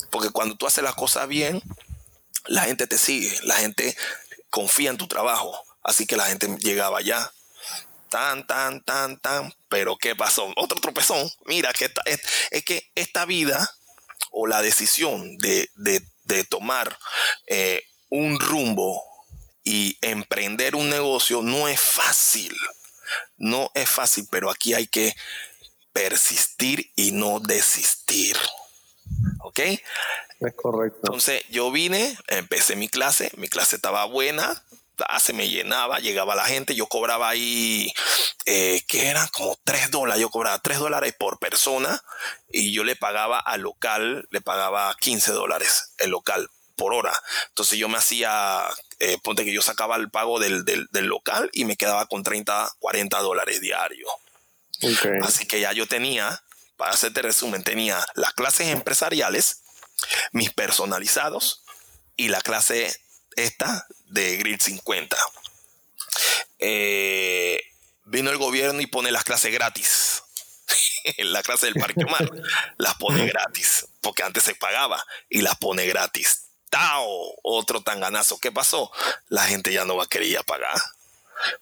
Porque cuando tú haces las cosas bien, la gente te sigue, la gente confía en tu trabajo. Así que la gente llegaba allá. Tan, tan, tan, tan. Pero ¿qué pasó? Otro tropezón. Mira, que es, que esta vida o la decisión de, tomar eh, un rumbo y emprender un negocio no es fácil. No es fácil, pero aquí hay que persistir y no desistir. ¿Ok? Es correcto. Entonces yo vine, empecé mi clase, mi clase estaba buena, se me llenaba, llegaba la gente, yo cobraba ahí, eh, que eran como 3 dólares, yo cobraba 3 dólares por persona y yo le pagaba al local, le pagaba 15 dólares el local por hora. Entonces yo me hacía, eh, ponte que yo sacaba el pago del, local y me quedaba con 30, 40 dólares diarios. Así que ya yo tenía, para hacerte resumen, tenía las clases empresariales, mis personalizados y la clase esta de Grid 50. Eh, vino el gobierno y pone las clases gratis. la clase del Parque Omar las pone gratis, porque antes se pagaba y las pone gratis. ¡Tao! Otro tanganazo. ¿Qué pasó? La gente ya no va a querer pagar.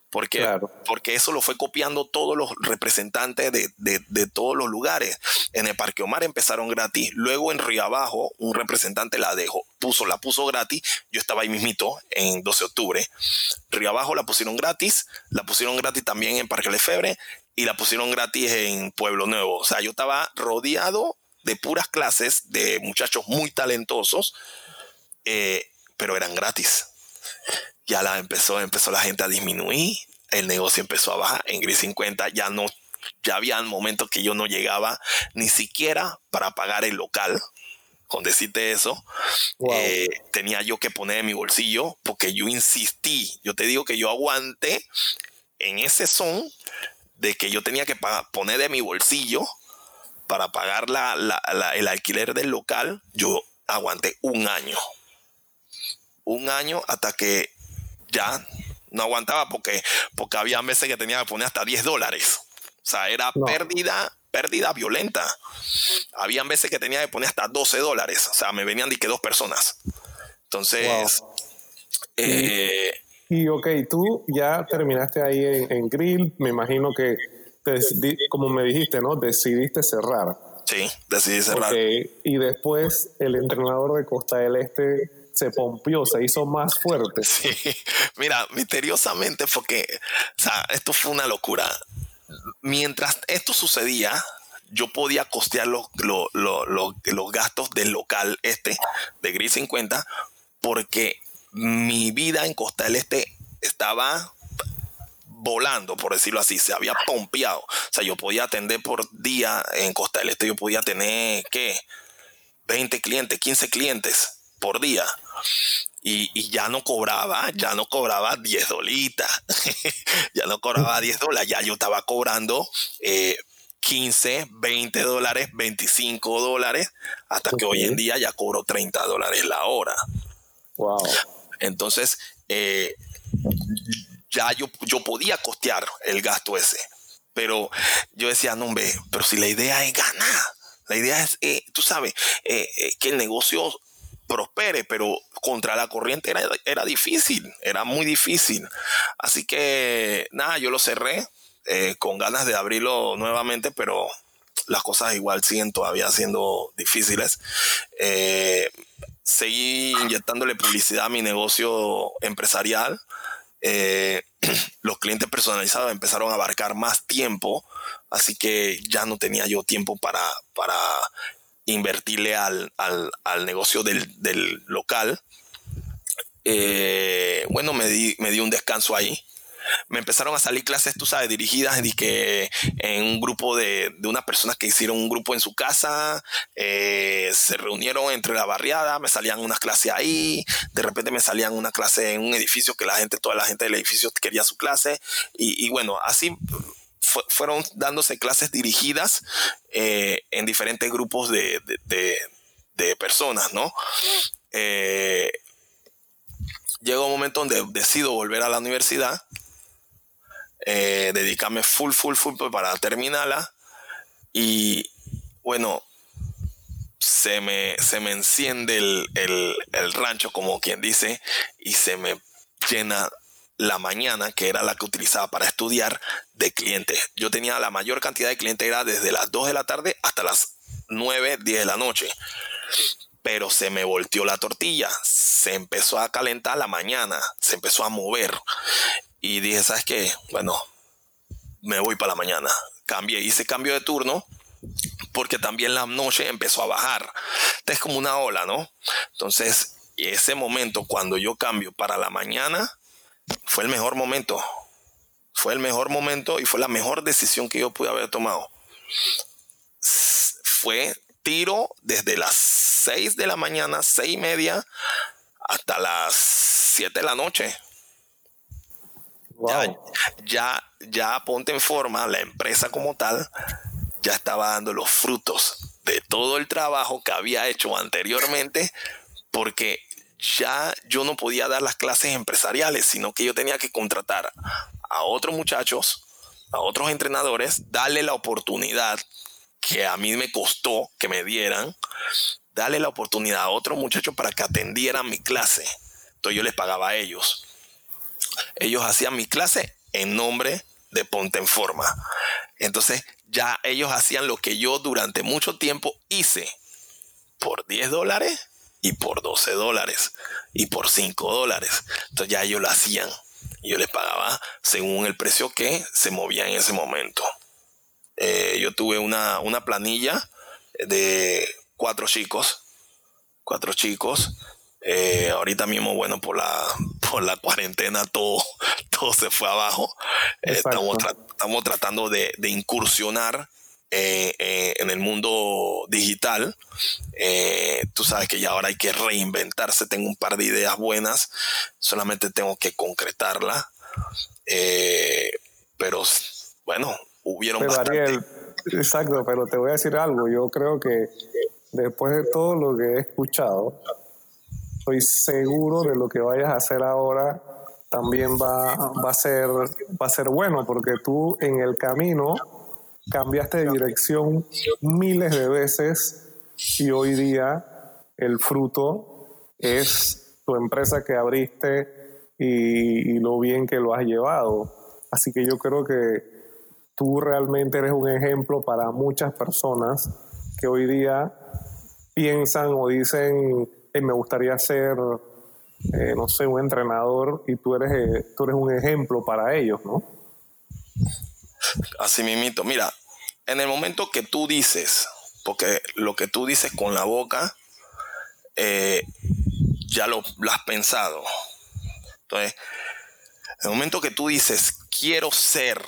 Porque, porque eso lo fue copiando todos los representantes de, todos los lugares. En el Parque Omar empezaron gratis. Luego en Río Abajo, un representante la dejó, puso, la puso gratis. Yo estaba ahí mismito en 12 de octubre. Río Abajo la pusieron gratis. La pusieron gratis también en Parque Lefebre y la pusieron gratis en Pueblo Nuevo. O sea, yo estaba rodeado de puras clases de muchachos muy talentosos, eh, pero eran gratis. Ya la empezó, empezó la gente a disminuir, el negocio empezó a bajar, en Gris 50 ya no, ya había momentos que yo no llegaba ni siquiera para pagar el local, con decirte eso, eh, tenía yo que poner en mi bolsillo porque yo insistí, yo te digo que yo aguanté en ese son de que yo tenía que poner de mi bolsillo para pagar el alquiler del local, yo aguanté un año. Un año hasta que ya no aguantaba porque, porque había meses que tenía que poner hasta 10 dólares. O sea, era pérdida, pérdida violenta. Habían veces que tenía que poner hasta 12 dólares. O sea, me venían de que dos personas. Entonces. Eh, y, ok, tú ya terminaste ahí en, Grill. Me imagino que, como me dijiste, ¿no? Decidiste cerrar. Sí, decidí cerrar. Y después el entrenador de Costa del Este se pompió, se hizo más fuerte. Sí, mira, misteriosamente porque, esto fue una locura. Mientras esto sucedía, yo podía costear los, los, gastos del local este de Gris 50 porque mi vida en Costa del Este estaba volando, por decirlo así, se había pompeado. O sea, yo podía atender por día en Costa del Este, yo podía tener, ¿qué? 20 clientes, 15 clientes por día. Y, ya no cobraba, ya no cobraba 10 dolitas, ya no cobraba 10 dólares, ya yo estaba cobrando 15, eh, 20 dólares, 25 dólares, hasta que hoy en día ya cobro 30 dólares la hora. Wow. Entonces, eh, ya yo, yo podía costear el gasto ese, pero yo decía, no, hombre, pero si la idea es ganar, la idea es, eh, tú sabes, que el negocio prospere, pero contra la corriente era, era difícil, era muy difícil. Así que nada, yo lo cerré, eh, con ganas de abrirlo nuevamente, pero las cosas igual siguen todavía siendo difíciles. Eh, seguí inyectándole publicidad a mi negocio empresarial. Eh, los clientes personalizados empezaron a abarcar más tiempo, así que ya no tenía yo tiempo para, para invertirle al, negocio del, local. Eh, bueno, me di, me di un descanso ahí me empezaron a salir clases, tú sabes, dirigidas en, que en un grupo de, de unas personas que hicieron un grupo en su casa, eh, se reunieron entre la barriada, me salían unas clases ahí, de repente me salían una clase en un edificio que la gente, toda la gente del edificio quería su clase, y, bueno, así fueron dándose clases dirigidas eh, en diferentes grupos de, de, personas, ¿no? Eh, llega un momento donde decido volver a la universidad eh, dedicarme full, full, full para terminarla. Y bueno, se me, se me enciende el, el, rancho, como quien dice, y se me llena la mañana, que era la que utilizaba para estudiar, de clientes. Yo tenía la mayor cantidad de clientes, era desde las 2 de la tarde hasta las 9, 10 de la noche. Pero se me volteó la tortilla, se empezó a calentar la mañana, se empezó a mover. Y dije, ¿sabes qué? Bueno, me voy para la mañana. Cambié, hice cambio de turno porque también la noche empezó a bajar. Es como una ola, ¿no? Entonces, ese momento cuando yo cambio para la mañana fue el mejor momento. Fue el mejor momento y fue la mejor decisión que yo pude haber tomado. Fue tiro desde las 6 de la mañana, seis y media, hasta las 7 de la noche. Ya, ya, ponte en forma, la empresa como tal ya estaba dando los frutos de todo el trabajo que había hecho anteriormente, porque ya yo no podía dar las clases empresariales, sino que yo tenía que contratar a otros muchachos, a otros entrenadores, darle la oportunidad que a mí me costó que me dieran, darle la oportunidad a otros muchachos para que atendieran mi clase. Entonces yo les pagaba a ellos ellos hacían mi clase en nombre de Ponte en Forma. Entonces ya ellos hacían lo que yo durante mucho tiempo hice por 10 dólares y por 12 dólares y por 5 dólares. Entonces ya ellos lo hacían. Yo les pagaba según el precio que se movía en ese momento. Eh, yo tuve una, una planilla de cuatro chicos, cuatro chicos eh, ahorita mismo, bueno, por la, por la cuarentena todo, todo se fue abajo. Eh, estamos, estamos, tratando de, incursionar eh, en el mundo digital. tú sabes que ya ahora hay que reinventarse. Tengo un par de ideas buenas, solamente tengo que concretarla. pero bueno, hubieron bastante. exacto, pero te voy a decir algo. Yo creo que después de todo lo que he escuchado, estoy seguro de lo que vayas a hacer ahora también va, va, a ser, va a ser bueno, porque tú en el camino cambiaste de dirección miles de veces y hoy día el fruto es tu empresa que abriste y, y lo bien que lo has llevado. Así que yo creo que tú realmente eres un ejemplo para muchas personas que hoy día piensan o dicen me gustaría ser, eh, no sé, un entrenador y tú eres, eh, tú eres un ejemplo para ellos, ¿no? Así mismito. Mira, en el momento que tú dices, porque lo que tú dices con la boca, eh, ya lo, lo, has pensado. Entonces, en el momento que tú dices, quiero ser,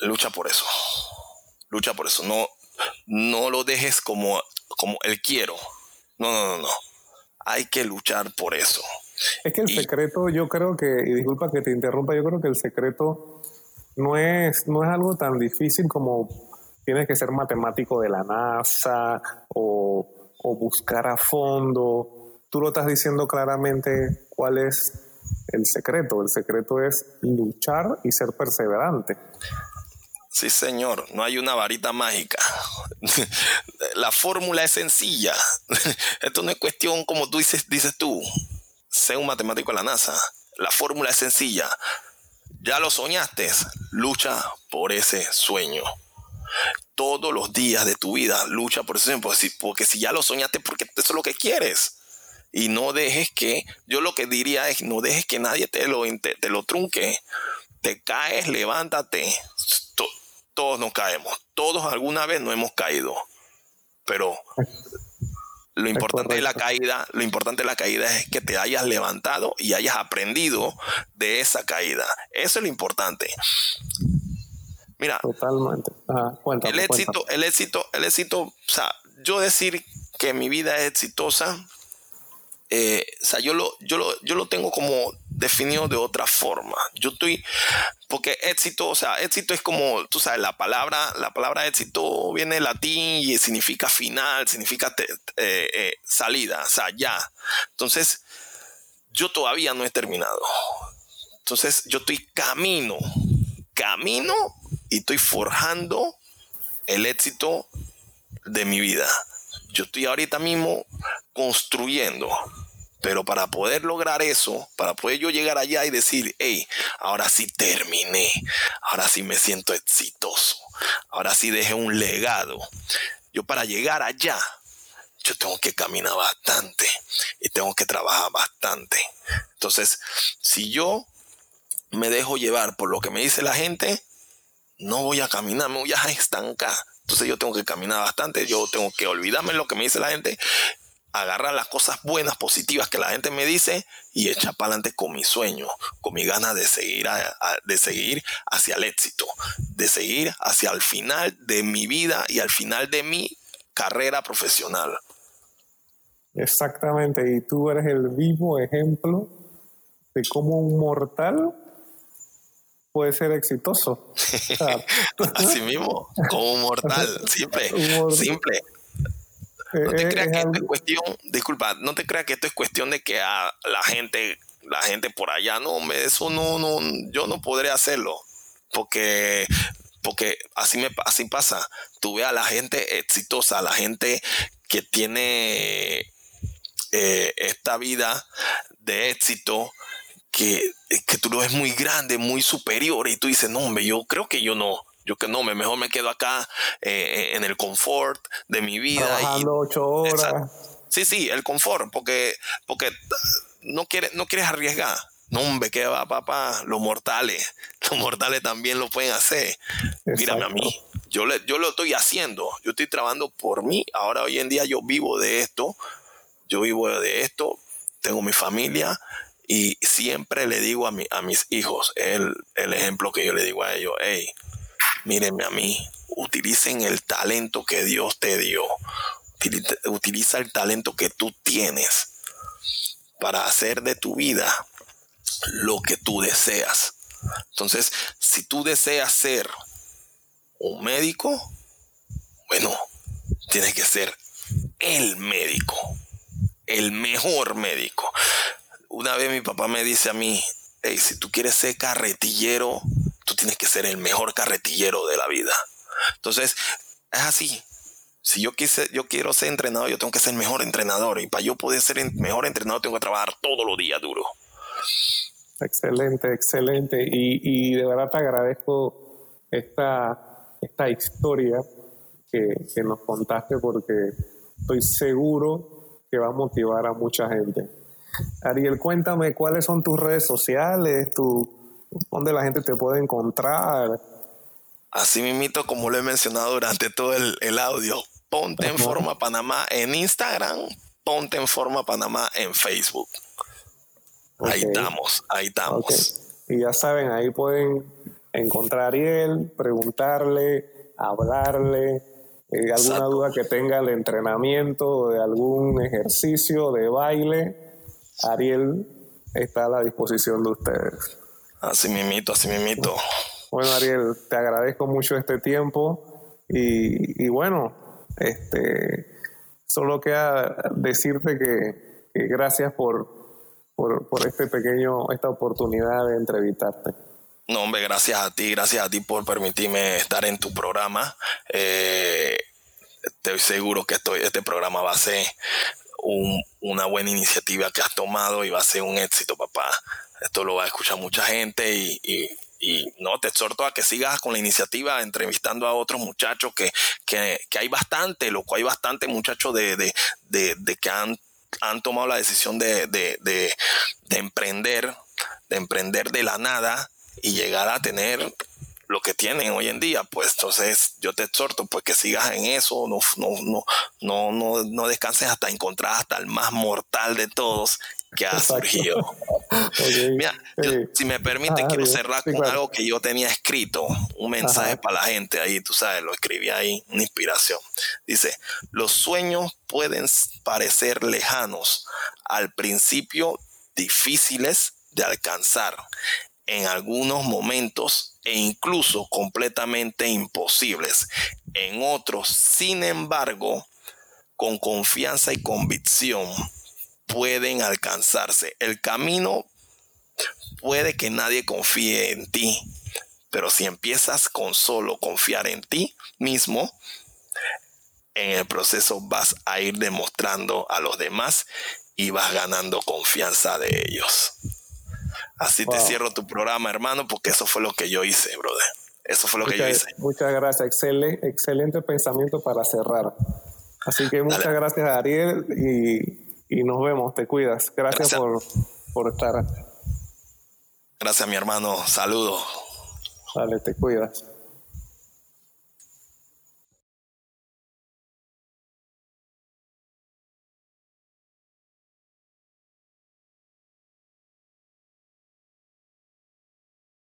lucha por eso. Lucha por eso. No, no lo dejes como, como el quiero. No, no, no, no. Hay que luchar por eso. Es que el secreto, yo creo que, y disculpa que te interrumpa, yo creo que el secreto no es, no es algo tan difícil como tienes que ser matemático de la NASA o, buscar a fondo. Tú lo estás diciendo claramente cuál es el secreto. El secreto es luchar y ser perseverante. Sí, señor, no hay una varita mágica. La fórmula es sencilla. Esto no es cuestión como tú dices, dices tú. Sé un matemático de la NASA. La fórmula es sencilla. Ya lo soñaste. lucha por ese sueño. Todos los días de tu vida lucha por ese sueño, porque si, ya lo soñaste, porque eso es lo que quieres. Y no dejes que, yo lo que diría es, no dejes que nadie te lo, te, lo trunque. Te caes, levántate. todos nos caemos. Todos alguna vez no hemos caído. Pero lo importante de la caída, lo importante de la caída es que te hayas levantado y hayas aprendido de esa caída. Eso es lo importante. Mira, totalmente. el éxito, el éxito, el éxito, o sea, yo decir que mi vida es exitosa, eh, o sea, yo lo, yo, lo, yo lo tengo como definido de otra forma. Yo estoy, porque éxito, o sea, éxito es como, tú sabes, la palabra, la palabra éxito viene del latín y significa final, significa eh, eh, salida, o sea, ya. Entonces, yo todavía no he terminado. Entonces, yo estoy camino, camino y estoy forjando el éxito de mi vida. Yo estoy ahorita mismo construyendo. Pero para poder lograr eso, para poder yo llegar allá y decir, hey, ahora sí terminé, ahora sí me siento exitoso, ahora sí dejé un legado. Yo para llegar allá, yo tengo que caminar bastante y tengo que trabajar bastante. Entonces, si yo me dejo llevar por lo que me dice la gente, no voy a caminar, me voy a estancar. Entonces yo tengo que caminar bastante, yo tengo que olvidarme lo que me dice la gente agarrar las cosas buenas, positivas que la gente me dice y echar para adelante con mi sueño, con mi ganas de seguir, de seguir hacia el éxito, de seguir hacia el final de mi vida y al final de mi carrera profesional. Exactamente, y tú eres el vivo ejemplo de cómo un mortal puede ser exitoso. Así mismo, como un mortal, simple, simple. No te creas que esto es cuestión, disculpa, no te creas que esto es cuestión de que a la gente, la gente por allá, no, eso no, no, yo no podré hacerlo. Porque, porque así me así pasa. Tú ves a la gente exitosa, a la gente que tiene eh, esta vida de éxito, que, que tú lo ves muy grande, muy superior, y tú dices, no, hombre, yo creo que yo no, yo que no, mejor me quedo acá eh, en el confort de mi vida. Trabajando ocho horas. Sí, sí, el confort, porque, porque no, quieres, no quieres arriesgar. No, hombre, ¿qué va, papá? Los mortales, los mortales también lo pueden hacer. Mírame a mí, yo, le, yo lo estoy haciendo, yo estoy trabajando por mí. Ahora, hoy en día, yo vivo de esto, yo vivo de esto, tengo mi familia y siempre le digo a, mi, a mis hijos, el, el ejemplo que yo le digo a ellos, hey, mírenme a mí, utilicen el talento que Dios te dio, utiliza el talento que tú tienes para hacer de tu vida lo que tú deseas. Entonces, si tú deseas ser un médico, bueno, tienes que ser el médico, el mejor médico. Una vez mi papá me dice a mí, hey, si tú quieres ser carretillero, tú tienes que ser el mejor carretillero de la vida. Entonces, es así. Si yo, quise, yo quiero ser entrenador, yo tengo que ser mejor entrenador. Y para yo poder ser mejor entrenador, tengo que trabajar todos los días duro. Excelente, excelente. Y, de verdad te agradezco esta, esta historia que nos contaste porque estoy seguro que va a motivar a mucha gente. Ariel, cuéntame cuáles son tus redes sociales, tu, dónde la gente te puede encontrar. Así mismito, como lo he mencionado durante todo el, audio, ponte en forma Panamá en Instagram, ponte en forma Panamá en Facebook. Ahí estamos, ahí estamos. Y ya saben, ahí pueden encontrar a Ariel, preguntarle, hablarle, eh, alguna duda que tenga de entrenamiento, de algún ejercicio, de baile, Ariel está a la disposición de ustedes. Así mimito, así mimito. Bueno, Ariel, te agradezco mucho este tiempo y, bueno, este, solo queda decirte que, gracias por, por, este pequeño, esta oportunidad de entrevistarte. No, hombre, gracias a ti, gracias a ti por permitirme estar en tu programa. Eh, estoy seguro que estoy, este programa va a ser una buena iniciativa que has tomado y va a ser un éxito, papá. Esto lo va a escuchar mucha gente y, no, te exhorto a que sigas con la iniciativa entrevistando a otros muchachos que, hay bastante, loco, hay bastante muchachos de, de, de, que han, han, tomado la decisión de, de emprender, de emprender de la nada y llegar a tener lo que tienen hoy en día, pues entonces yo te exhorto pues que sigas en eso, no, no, no, no, no, descanses hasta encontrar hasta el más mortal de todos que ha surgido. Mira, si me permite, quiero cerrar con algo que yo tenía escrito, un mensaje para la gente ahí, tú sabes, lo escribí ahí, una inspiración. Dice, los sueños pueden parecer lejanos, al principio difíciles de alcanzar, en algunos momentos e incluso completamente imposibles. En otros, sin embargo, con confianza y convicción pueden alcanzarse. El camino puede que nadie confíe en ti, pero si empiezas con solo confiar en ti mismo, en el proceso vas a ir demostrando a los demás y vas ganando confianza de ellos. Así te cierro tu programa, hermano, porque eso fue lo que yo hice, brother. Eso fue lo que yo hice. Muchas gracias. Excelente, excelente pensamiento para cerrar. Así que muchas gracias, Ariel, y, nos vemos. Te cuidas. Gracias, Por, por estar. Gracias, mi hermano. Saludos. Dale, te cuidas.